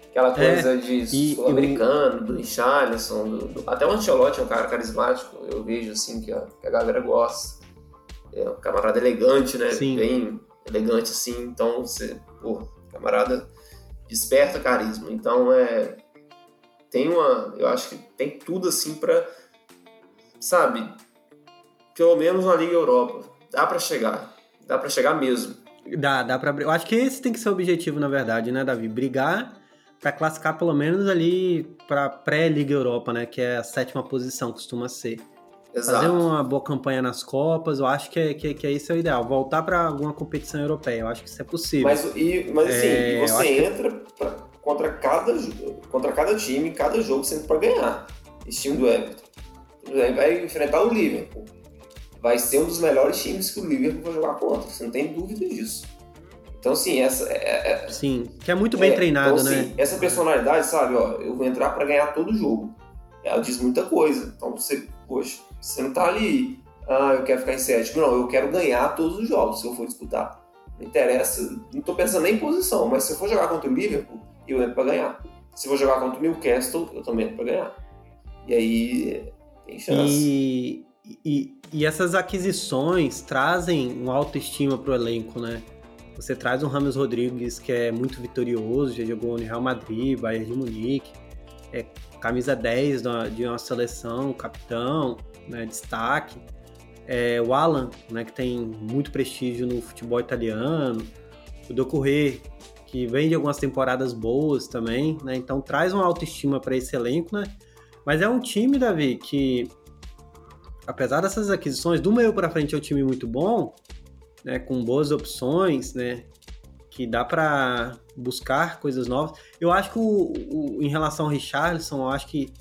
aquela coisa de É, e- sul-americano, do Richarlison, do, do- até o Ancelotti é um cara carismático, eu vejo assim que a, que a galera gosta. É um camarada elegante, né? Sim. Bem elegante assim, então você, pô, camarada desperta carisma. Então é tem uma, eu acho que tem tudo assim pra sabe, pelo menos na Liga Europa. Dá pra chegar. Dá pra chegar mesmo. Dá, dá pra. Eu acho que esse tem que ser o objetivo, na verdade, né, Davi? Brigar pra classificar pelo menos ali pra pré-Liga Europa, né? Que é a sétima posição, costuma ser. Exato. Fazer uma boa campanha nas Copas, eu acho que, é, que, que é isso é o ideal. Voltar pra alguma competição europeia, eu acho que isso é possível. Mas, e, mas assim, É, você que- entra pra- contra, cada, contra cada time, cada jogo entra pra ganhar. Esse time do Everton. Vai enfrentar o Liverpool. Vai ser um dos melhores times que o Liverpool vai jogar contra. Você não tem dúvida disso. Então, assim, essa é, é- Sim, que é muito bem É, treinado, então, né? assim, essa personalidade, sabe, ó, eu vou entrar pra ganhar todo jogo. Ela diz muita coisa. Então você, poxa, você não tá ali, ah, eu quero ficar em sétimo. Não, eu quero ganhar todos os jogos se eu for disputar. Não interessa, não tô pensando nem em posição, mas se eu for jogar contra o Liverpool, eu entro pra ganhar. Se eu for jogar contra o Newcastle, eu também entro pra ganhar. E aí tem chance. E, e, e essas aquisições trazem uma autoestima pro elenco, né? Você traz um Ramos Rodrigues que é muito vitorioso, já jogou no Real Madrid, Bayern de Munique, é camisa 10 da- de uma seleção, capitão, né, destaque. É, o Alan, né, que tem muito prestígio no futebol italiano. O Doucouré, que vem de algumas temporadas boas também, né? Então traz uma autoestima para esse elenco, né? Mas é um time, Davi, que apesar dessas aquisições, do meio para frente é um time muito bom, né, com boas opções, né, que dá para buscar coisas novas. Eu acho que o, o- em relação ao Richarlison, eu acho que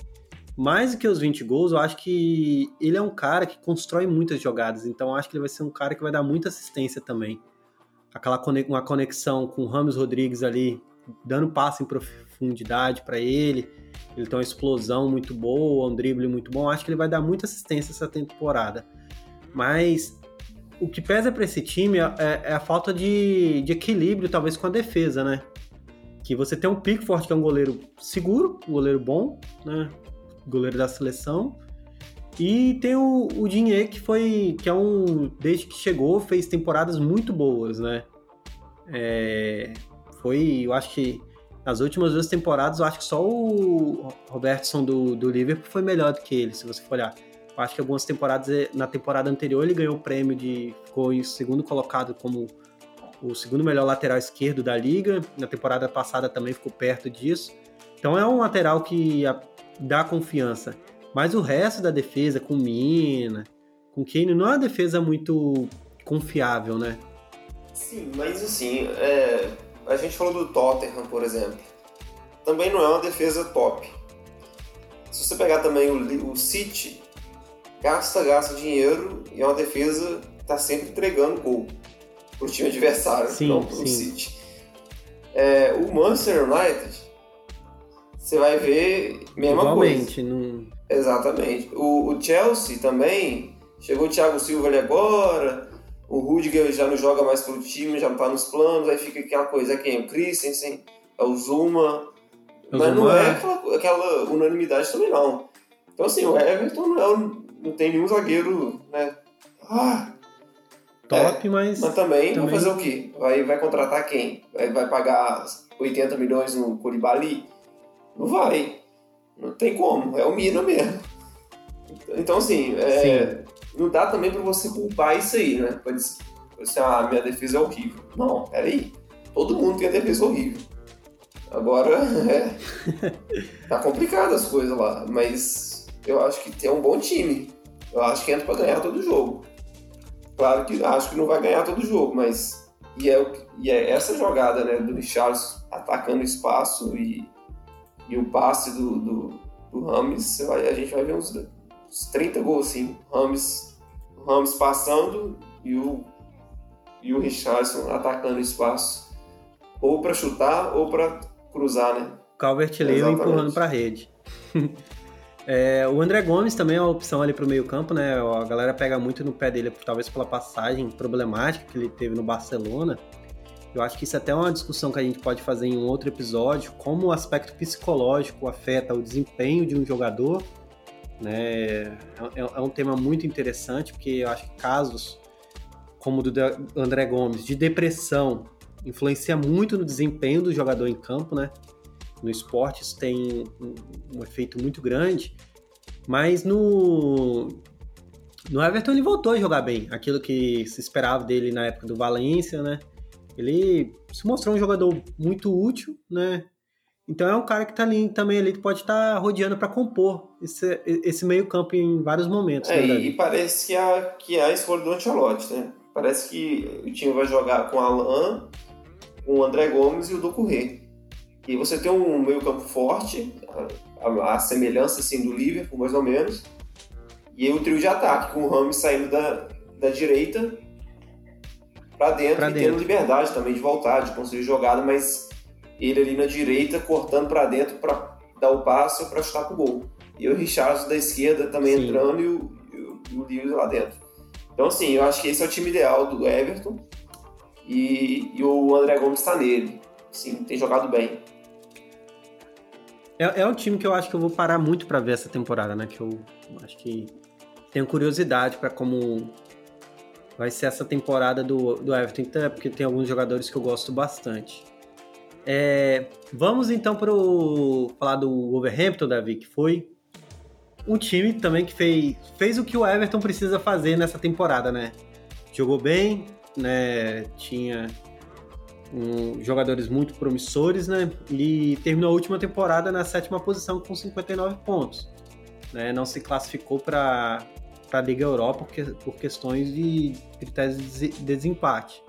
mais do que os 20 gols, eu acho que ele é um cara que constrói muitas jogadas, então eu acho que ele vai ser um cara que vai dar muita assistência também. Aquela conex- uma conexão com o Ramos Rodrigues ali, dando passe em profundidade para ele. Ele tem uma explosão muito boa, um drible muito bom. Acho que ele vai dar muita assistência essa temporada. Mas o que pesa para esse time é, é a falta de, de equilíbrio, talvez, com a defesa, né? Que você tem um Pickford, que é um goleiro seguro, um goleiro bom, né? Goleiro da seleção. E tem o, o Dinhe, que foi. que é um. Desde que chegou, fez temporadas muito boas, né? É, foi, eu acho que nas últimas duas temporadas, eu acho que só o Robertson do, do Liverpool foi melhor do que ele, se você for olhar. Acho que algumas temporadas, eh, na temporada anterior, ele ganhou o prêmio de. ficou em segundo colocado como o segundo melhor lateral esquerdo da liga. Na temporada passada também ficou perto disso. Então é um lateral que dá confiança. Mas o resto da defesa, com Mina, com Kane, não é uma defesa muito confiável, né? Sim, mas assim, é... a gente falou do Tottenham, por exemplo. Também não é uma defesa top. Se você pegar também o, o City, gasta, gasta dinheiro e é uma defesa que está sempre entregando gol pro time adversário, sim, não pro sim. City. É, o Manchester United, você vai ver mesma Igualmente, coisa. Não... Exatamente. O, o, Chelsea também, chegou o Thiago Silva ali agora, o Rudiger já não joga mais pelo time, já não tá nos planos, aí fica aquela coisa, é quem? O Christensen, é o Zuma, o mas não é, é aquela, aquela, unanimidade também não. Então assim, o Everton não, é, não tem nenhum zagueiro, né? Ah, top, é, mas. Mas também, também, vai fazer o quê? Vai, vai contratar quem? Vai, vai pagar 80 milhões no Curibali? Não vai. Não tem como. É o Mina mesmo. Então, assim, é, não dá também pra você culpar isso aí, né? Pode ser, assim, ah, minha defesa é horrível. Não, peraí. Todo mundo tem a defesa horrível. Agora, [LAUGHS] é, tá complicado as coisas lá, mas eu acho que tem um bom time. Eu acho que entra pra ganhar todo jogo. Claro que acho que não vai ganhar todo jogo, mas. E é, e é essa jogada né, do Richarlison atacando espaço e, e o passe do, do, do Rames, a gente vai ver uns, uns 30 gols assim. Rames, Rames passando e o, e o Richardson atacando espaço. Ou para chutar ou para cruzar, né? Calvert Lewin empurrando para a rede. [LAUGHS] É, o André Gomes também é uma opção ali para o meio campo, né? A galera pega muito no pé dele, talvez pela passagem problemática que ele teve no Barcelona. Eu acho que isso é até uma discussão que a gente pode fazer em um outro episódio, como o aspecto psicológico afeta o desempenho de um jogador. Né? É, é, é um tema muito interessante, porque eu acho que casos como o do André Gomes, de depressão, influencia muito no desempenho do jogador em campo, né? No esporte isso tem um, efeito muito grande, mas no, no Everton ele voltou a jogar bem, aquilo que se esperava dele na época do Valência, né? Ele se mostrou um jogador muito útil, né? Então é um cara que tá ali também ali pode estar tá rodeando para compor esse, esse meio campo em vários momentos. É, né, e parece que a, que a escolha do Ancelotti, né? Parece que o time vai jogar com Alan, com o André Gomes e o Docurré. E você tem um meio campo forte, a, a, a, semelhança assim, do Liverpool, mais ou menos. E aí o trio de ataque, com o Ramos saindo da, da direita para dentro pra e dentro. tendo liberdade também de voltar, de construir jogada, mas ele ali na direita cortando para dentro para dar o passo para chutar pro gol. E o Richardson da esquerda também Sim. entrando e o, e o, Lewis lá dentro. Então, assim, eu acho que esse é o time ideal do Everton e, e o André Gomes está nele. Sim, tem jogado bem. É, é um time que eu acho que eu vou parar muito para ver essa temporada, né? Que eu acho que tenho curiosidade para como vai ser essa temporada do, do Everton, até porque tem alguns jogadores que eu gosto bastante. É, vamos então para falar do Wolverhampton, Davi, que foi um time também que fez, fez o que o Everton precisa fazer nessa temporada, né? Jogou bem, né? Tinha um, jogadores muito promissores, né? E terminou a última temporada na sétima posição com 59 pontos. Né? Não se classificou para a Liga Europa por, por questões de critérios de desempate.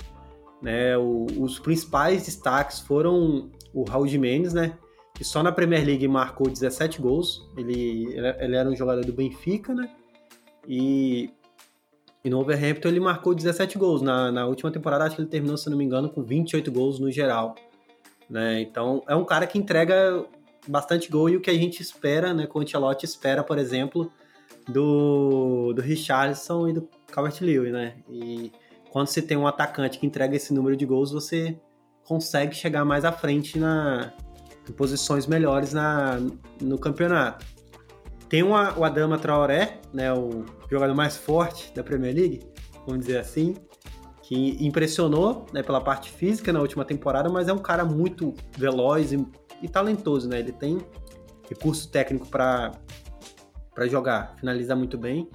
Né? O, os principais destaques foram o Raul Jimenez, né? que só na Premier League marcou 17 gols. Ele, ele era um jogador do Benfica, né? E e no Overhampton ele marcou 17 gols. Na, na última temporada, acho que ele terminou, se não me engano, com 28 gols no geral. Né? Então, é um cara que entrega bastante gol e o que a gente espera, né? Com o Ancelotti espera, por exemplo, do, do Richarlison e do Calvert-Lewin, né? E quando você tem um atacante que entrega esse número de gols, você consegue chegar mais à frente na, em posições melhores na, no campeonato. Tem uma, o Adama Traoré, né, o jogador mais forte da Premier League, vamos dizer assim, que impressionou né, pela parte física na última temporada, mas é um cara muito veloz e, e talentoso, né? Ele tem recurso técnico para jogar, finaliza muito bem.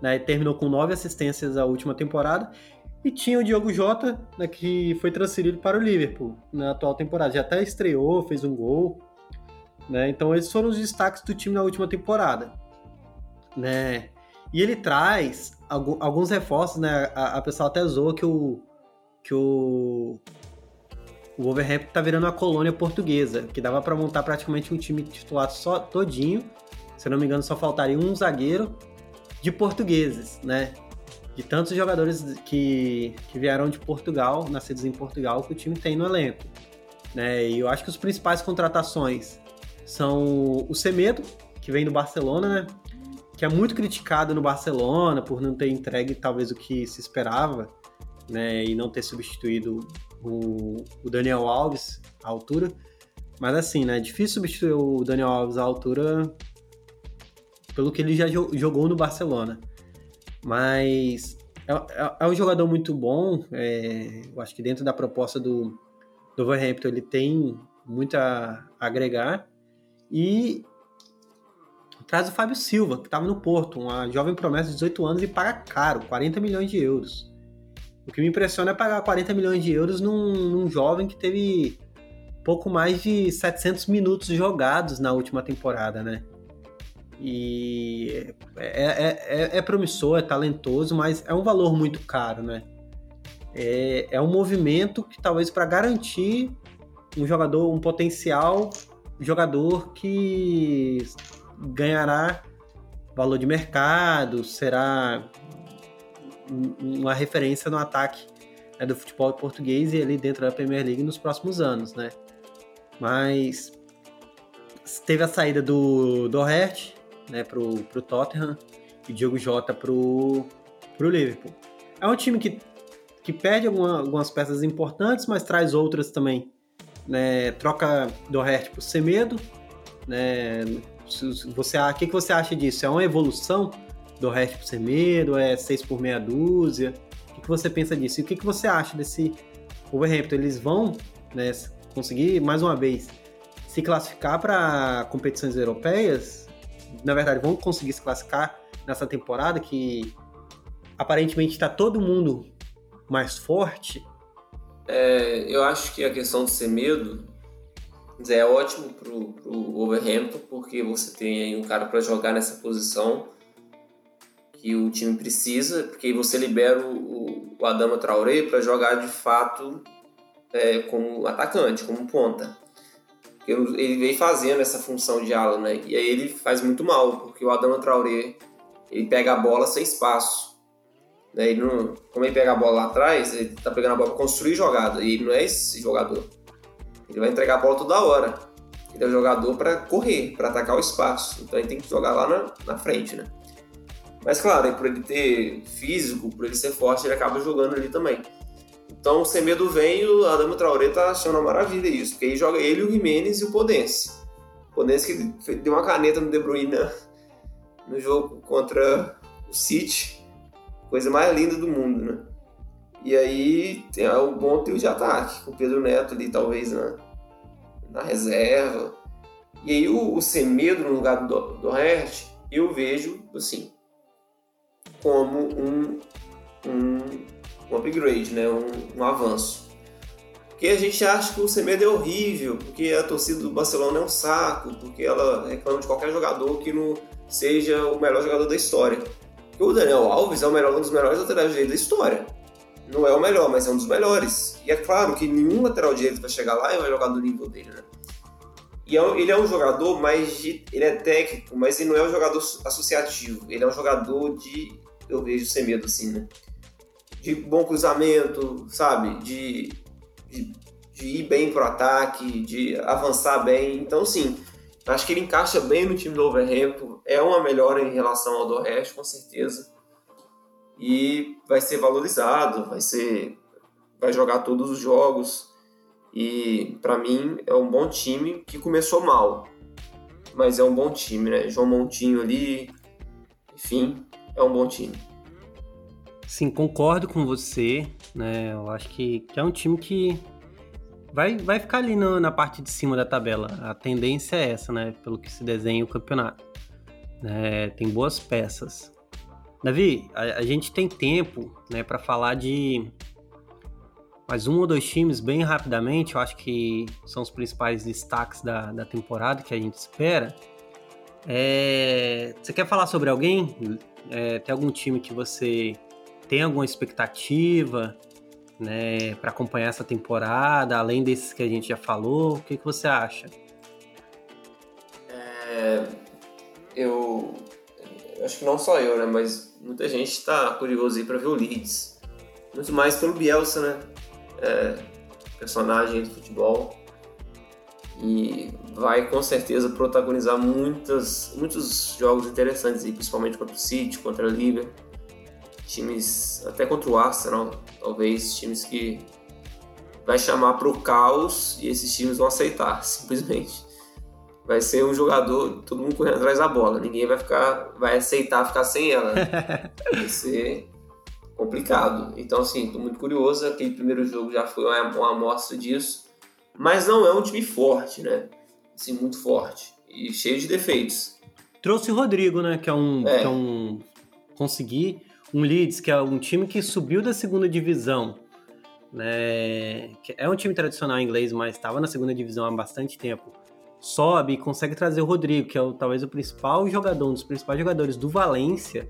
Né? Terminou com nove assistências a última temporada. E tinha o Diogo Jota, né, que foi transferido para o Liverpool na atual temporada. Já até estreou, fez um gol. Né? Então esses foram os destaques do time na última temporada. Né? E ele traz alguns reforços, né? A, a pessoa até zoou que o, que o, o Wolverhampton tá virando uma colônia portuguesa, que dava para montar praticamente um time titular só todinho. Se não me engano, só faltaria um zagueiro de portugueses, né? De tantos jogadores que, que vieram de Portugal, nascidos em Portugal, que o time tem no elenco. Né? E eu acho que os principais contratações são o Semedo, que vem do Barcelona, né? Que é muito criticado no Barcelona por não ter entregue talvez o que se esperava, né? E não ter substituído o, o Daniel Alves à altura. Mas assim, né? É difícil substituir o Daniel Alves à altura pelo que ele já jogou no Barcelona. Mas é, é, é um jogador muito bom. É, eu acho que dentro da proposta do, do Wolverhampton ele tem muito a agregar. E traz o Fábio Silva, que estava no Porto, uma jovem promessa de 18 anos e paga caro, 40 milhões de euros. O que me impressiona é pagar 40 milhões de euros num, num jovem que teve pouco mais de 700 minutos jogados na última temporada, né? E é, é, é, é, promissor, é talentoso, mas é um valor muito caro, né? É, é um movimento que talvez para garantir um jogador, um potencial jogador que ganhará valor de mercado, será uma referência no ataque né, do futebol português e ali dentro da Premier League nos próximos anos, né? Mas teve a saída do Doherty, né, pro, pro Tottenham e Diogo Jota pro, pro Liverpool. É um time que, que perde alguma, algumas peças importantes, mas traz outras também. Né, troca Doherty por Semedo, né, você, o que, que você acha disso? É uma evolução do resto por Semedo? É 6 por meia dúzia? O que, que você pensa disso? E o que, que você acha desse Wolverhampton? Eles vão né, conseguir, mais uma vez, se classificar para competições europeias? na verdade, vão conseguir se classificar nessa temporada que aparentemente está todo mundo mais forte? É, eu acho que a questão de ser medo é ótimo pro, pro Wolverhampton, porque você tem aí um cara para jogar nessa posição que o time precisa, porque você libera o, o Adama Traoré para jogar de fato é, como atacante, como ponta ele vem fazendo essa função de ala, né? E aí ele faz muito mal, porque o Adama Traoré, ele pega a bola sem espaço. Né? Ele não, como ele pega a bola lá atrás, ele tá pegando a bola para construir jogada, e ele não é esse jogador. Ele vai entregar a bola toda hora. Ele é um jogador para correr, para atacar o espaço. Então ele tem que jogar lá na, na frente, né? Mas claro, por ele ter físico, por ele ser forte, ele acaba jogando ali também. Então, sem medo vem, o Adamo Traoré tá achando uma maravilha isso, porque aí joga ele, o Jimenez e o Podense. O Podense que deu uma caneta no De Bruyne no jogo contra o City, coisa mais linda do mundo, né? E aí tem o bom trio de ataque, com o Pedro Neto ali talvez na, na reserva. E aí o, o Semedo no lugar do, do Hert, eu vejo assim, como um, um um upgrade, né? um, um avanço. Porque a gente acha que o Semedo é horrível, porque a torcida do Barcelona é um saco, porque ela reclama de qualquer jogador que não seja o melhor jogador da história. O Daniel Alves é o melhor, um dos melhores laterais direitos da história. Não é o melhor, mas é um dos melhores. E é claro que nenhum lateral direito vai chegar lá e vai jogar do nível dele, né? E é ele é um jogador mais de. Ele é técnico, mas ele não é um jogador associativo. Ele é um jogador de. Eu vejo sem medo assim, né? de bom cruzamento, sabe? De, de, de ir bem pro ataque, de avançar bem. Então, sim, acho que ele encaixa bem no time do Overhampton. É uma melhora em relação ao do resto, com certeza. E vai ser valorizado, vai ser vai jogar todos os jogos. E para mim é um bom time que começou mal, mas é um bom time, né? João Montinho ali, enfim, é um bom time. Sim, concordo com você. Né? Eu acho que, que é um time que vai, vai ficar ali no, na parte de cima da tabela. A tendência é essa, né? Pelo que se desenha o campeonato. É, tem boas peças. Davi, a, a gente tem tempo né, para falar de mais um ou dois times bem rapidamente. Eu acho que são os principais destaques da, da temporada que a gente espera. É, você quer falar sobre alguém? É, tem algum time que você tem alguma expectativa né, para acompanhar essa temporada, além desses que a gente já falou? O que, que você acha? É, eu, acho que não só eu, né, mas muita gente está curioso aí para ver o Leeds. Muito mais pelo Bielsa, né? É, personagem do futebol. E vai com certeza protagonizar muitas, muitos jogos interessantes, principalmente contra o City, contra o Liverpool. Times, até contra o Arsenal, talvez, times que vai chamar para o caos e esses times vão aceitar, [LAUGHS] simplesmente vai ser um jogador, todo mundo correndo atrás da bola. Ninguém vai ficar, vai aceitar ficar sem ela. Né? [LAUGHS] vai ser complicado. Então, assim, tô muito curioso. Aquele primeiro jogo já foi uma, uma amostra disso. Mas não é um time forte, né? Assim, muito forte. E cheio de defeitos. Trouxe o Rodrigo, né? Que é um. É. Que é um conseguir um Leeds, que é um time que subiu da segunda divisão. Né? É um time tradicional inglês, mas estava na segunda divisão há bastante tempo sobe e consegue trazer o Rodrigo, que é o, talvez o principal jogador, um dos principais jogadores do Valência,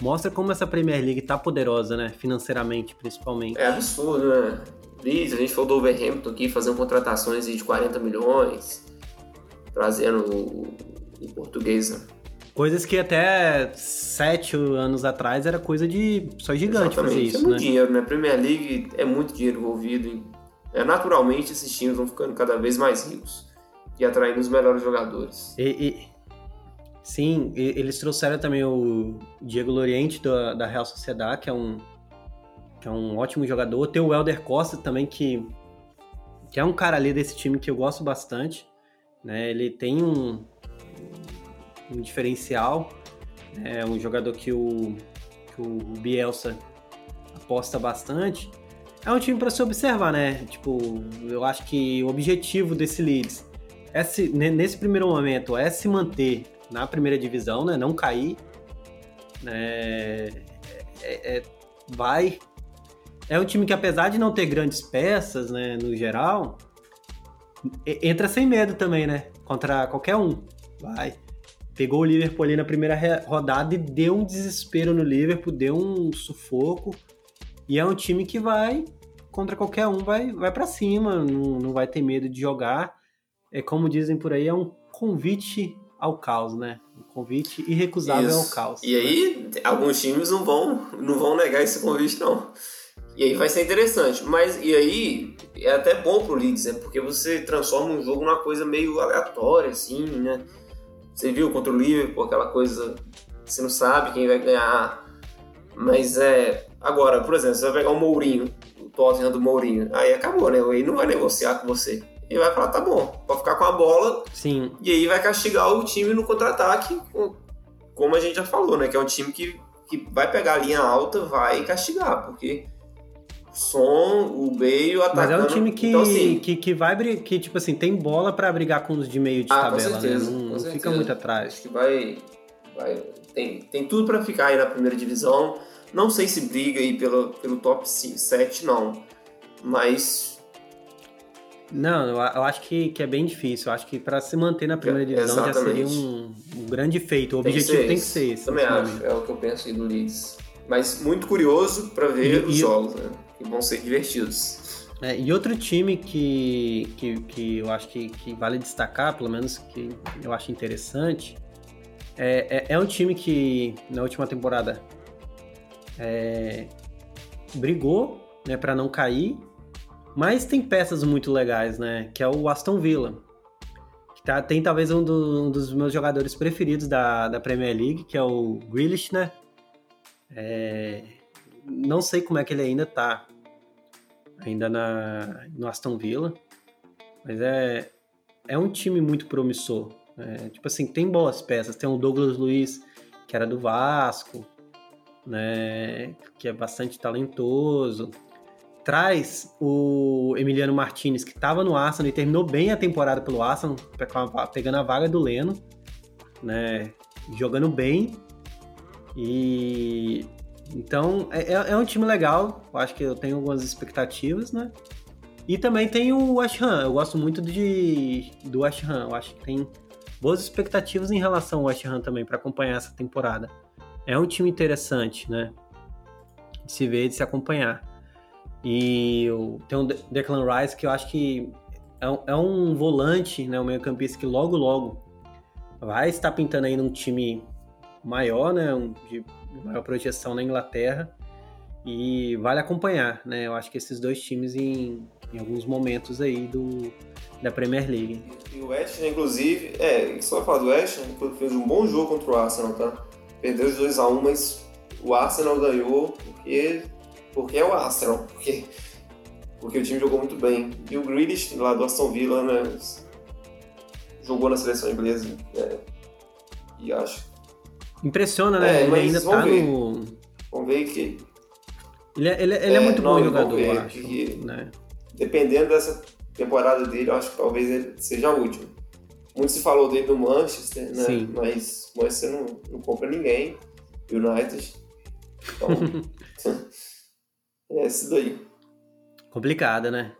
mostra como essa Premier League tá poderosa, né? Financeiramente, principalmente. É absurdo, né? Liz, a gente falou do Overhampton aqui, fazendo contratações de 40 milhões, trazendo o, o português, né? Coisas que até sete anos atrás era coisa de só gigante Exatamente. fazer isso, é muito né? dinheiro, né? Premier League é muito dinheiro envolvido. É, naturalmente, esses times vão ficando cada vez mais ricos e atraindo os melhores jogadores. E, e, sim, e, eles trouxeram também o Diego Loriente da, da Real Sociedade, que é um que é um ótimo jogador. Tem o Helder Costa também, que, que é um cara ali desse time que eu gosto bastante. Né? Ele tem um, um diferencial, é um jogador que o, que o Bielsa aposta bastante. É um time para se observar, né? Tipo, eu acho que o objetivo desse Leeds é se, nesse primeiro momento é se manter na primeira divisão, né? Não cair. Né? É, é, vai. É um time que, apesar de não ter grandes peças, né, no geral, entra sem medo também, né? Contra qualquer um. Vai. Pegou o Liverpool ali na primeira rodada e deu um desespero no Liverpool, deu um sufoco. E é um time que vai contra qualquer um, vai, vai para cima, não, não vai ter medo de jogar é como dizem por aí, é um convite ao caos, né? Um convite irrecusável Isso. ao caos. E aí, alguns times não vão, não vão negar esse convite, não. E aí vai ser interessante. Mas, e aí, é até bom pro Leeds, né? Porque você transforma um jogo numa coisa meio aleatória, assim, né? Você viu contra o Liverpool, aquela coisa... Você não sabe quem vai ganhar. Mas é... Agora, por exemplo, você vai pegar o Mourinho, o Tottenham do Mourinho. Aí acabou, né? Ele não vai negociar com você e vai falar, tá bom, pode ficar com a bola. Sim. E aí vai castigar o time no contra-ataque, como a gente já falou, né? Que é um time que, que vai pegar a linha alta, vai castigar, porque o Som, o Bale, atacando... Mas é um time que, então, assim, que, que vai, que tipo assim, tem bola para brigar com os de meio de ah, tabela, né? certeza, né? Não, não fica muito atrás. Acho que vai... vai tem, tem tudo para ficar aí na primeira divisão. Não sei se briga aí pelo, pelo top 7, não. Mas não, eu, acho que, que é bem difícil. Eu acho que para se manter na primeira divisão já seria um, um, grande feito. O objetivo tem que ser esse. Também acho, é o que eu penso aí do Leeds. Mas muito curioso para ver e, os e jogos, né? Que vão ser divertidos. É, e outro time que, que, que eu acho que, que vale destacar, pelo menos que eu acho interessante, é, é, é um time que na última temporada é, brigou né, para não cair mas tem peças muito legais, né? Que é o Aston Villa. Que tá, tem talvez um, do, um, dos meus jogadores preferidos da, da Premier League, que é o Grealish, né? É, não sei como é que ele ainda tá. Ainda na, no Aston Villa. Mas é, é um time muito promissor. É, tipo assim, tem boas peças. Tem o Douglas Luiz, que era do Vasco, né? Que é bastante talentoso traz o Emiliano Martinez, que estava no Arsenal e terminou bem a temporada pelo Arsenal, pegando a vaga do Leno, né? jogando bem. E então é, é, é um time legal. Eu acho que eu tenho algumas expectativas, né? E também tem o West Ham. Eu gosto muito de, do West Ham. Eu acho que tem boas expectativas em relação ao West Ham também para acompanhar essa temporada. É um time interessante, né? De se ver, de se acompanhar. E tem o Declan Rice que eu acho que é um, é um volante, né? Um meio campista que logo, logo vai estar pintando aí num time maior, né? Um, de maior projeção na Inglaterra. E vale acompanhar, né? Eu acho que esses dois times em, em alguns momentos aí do, da Premier League. E o West, inclusive, é, só falar do West, fez um bom jogo contra o Arsenal, tá? Perdeu os 2x1, um, mas o Arsenal ganhou porque, porque é o Arsenal, porque, porque o time jogou muito bem. E o Grealish, lá do Aston Villa, né, jogou na seleção inglesa, né, e acho... Impressiona, né? É, ele ainda tá ver. no... Vamos ver que... Ele é, ele é, ele é, é muito não, bom jogador, eu acho. Que, né? Dependendo dessa temporada dele, eu acho que talvez ele seja a última. Muito se falou dele no Manchester, né? Sim. Mas o Manchester não, não compra ninguém. United. Então, [LAUGHS] é esse daí. Complicada, né?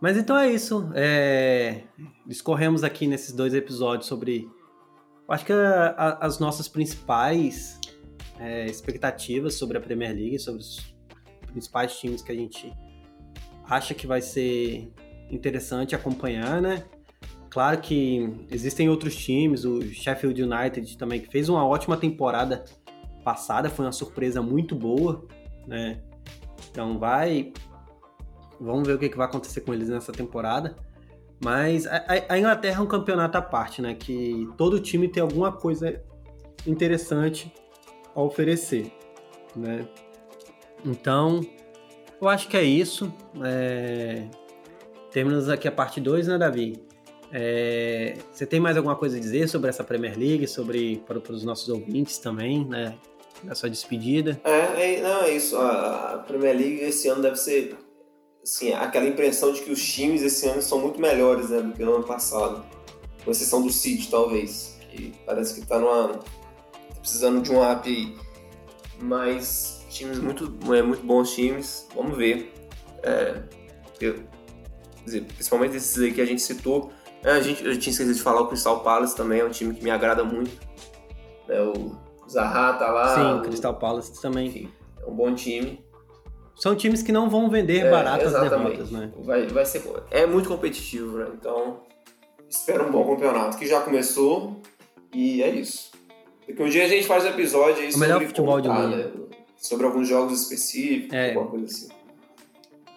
Mas então é isso. É... Discorremos aqui nesses dois episódios sobre. Acho que a, a, as nossas principais é, expectativas sobre a Premier League, sobre os principais times que a gente acha que vai ser interessante acompanhar, né? Claro que existem outros times, o Sheffield United também, que fez uma ótima temporada passada, foi uma surpresa muito boa, né? Então vai. Vamos ver o que, vai acontecer com eles nessa temporada. Mas a, Inglaterra é um campeonato à parte, né? Que todo time tem alguma coisa interessante a oferecer, né? Então, eu acho que é isso. É... Terminamos aqui a parte 2, né, Davi? É, você tem mais alguma coisa a dizer sobre essa Premier League, sobre para, os nossos ouvintes também, né? Na sua despedida? É, é, não, é isso. A Premier League esse ano deve ser assim, aquela impressão de que os times esse ano são muito melhores né, do que no ano passado. Com exceção do City, talvez. Que parece que está numa. Tá precisando de um up aí. Mas times muito, é, muito bons times. Vamos ver. É, eu, dizer, principalmente esses aí que a gente citou é, a gente, eu tinha esquecido de falar, o Crystal Palace também é um time que me agrada muito. É, o Zaha tá lá. Sim, o Crystal Palace também. Enfim, é um bom time. São times que não vão vender é, baratas derrotas, né? Vai, vai ser, é muito competitivo, né? Então, espero um bom campeonato, que já começou e é isso. Porque um dia a gente faz um episódio aí o sobre futebol de mundo. Né? Sobre alguns jogos específicos, é. alguma coisa assim.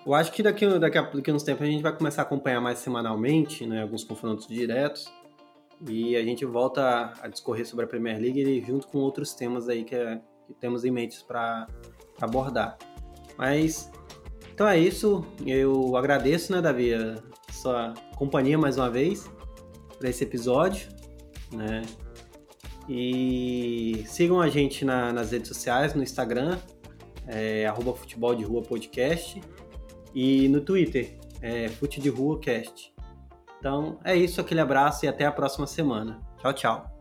Eu acho que daqui, daqui, a, daqui a uns tempos a gente vai começar a acompanhar mais semanalmente, né, alguns confrontos diretos. E a gente volta a discorrer sobre a Premier League junto com outros temas aí que, é, que temos em mente para abordar. Mas então é isso. Eu agradeço, né, Davi, a sua companhia mais uma vez para esse episódio, né? E sigam a gente na, nas redes sociais, no Instagram, é, arroba futebol de rua podcast e no Twitter, é Fute de Rua Cast. Então é isso, aquele abraço e até a próxima semana. Tchau, tchau.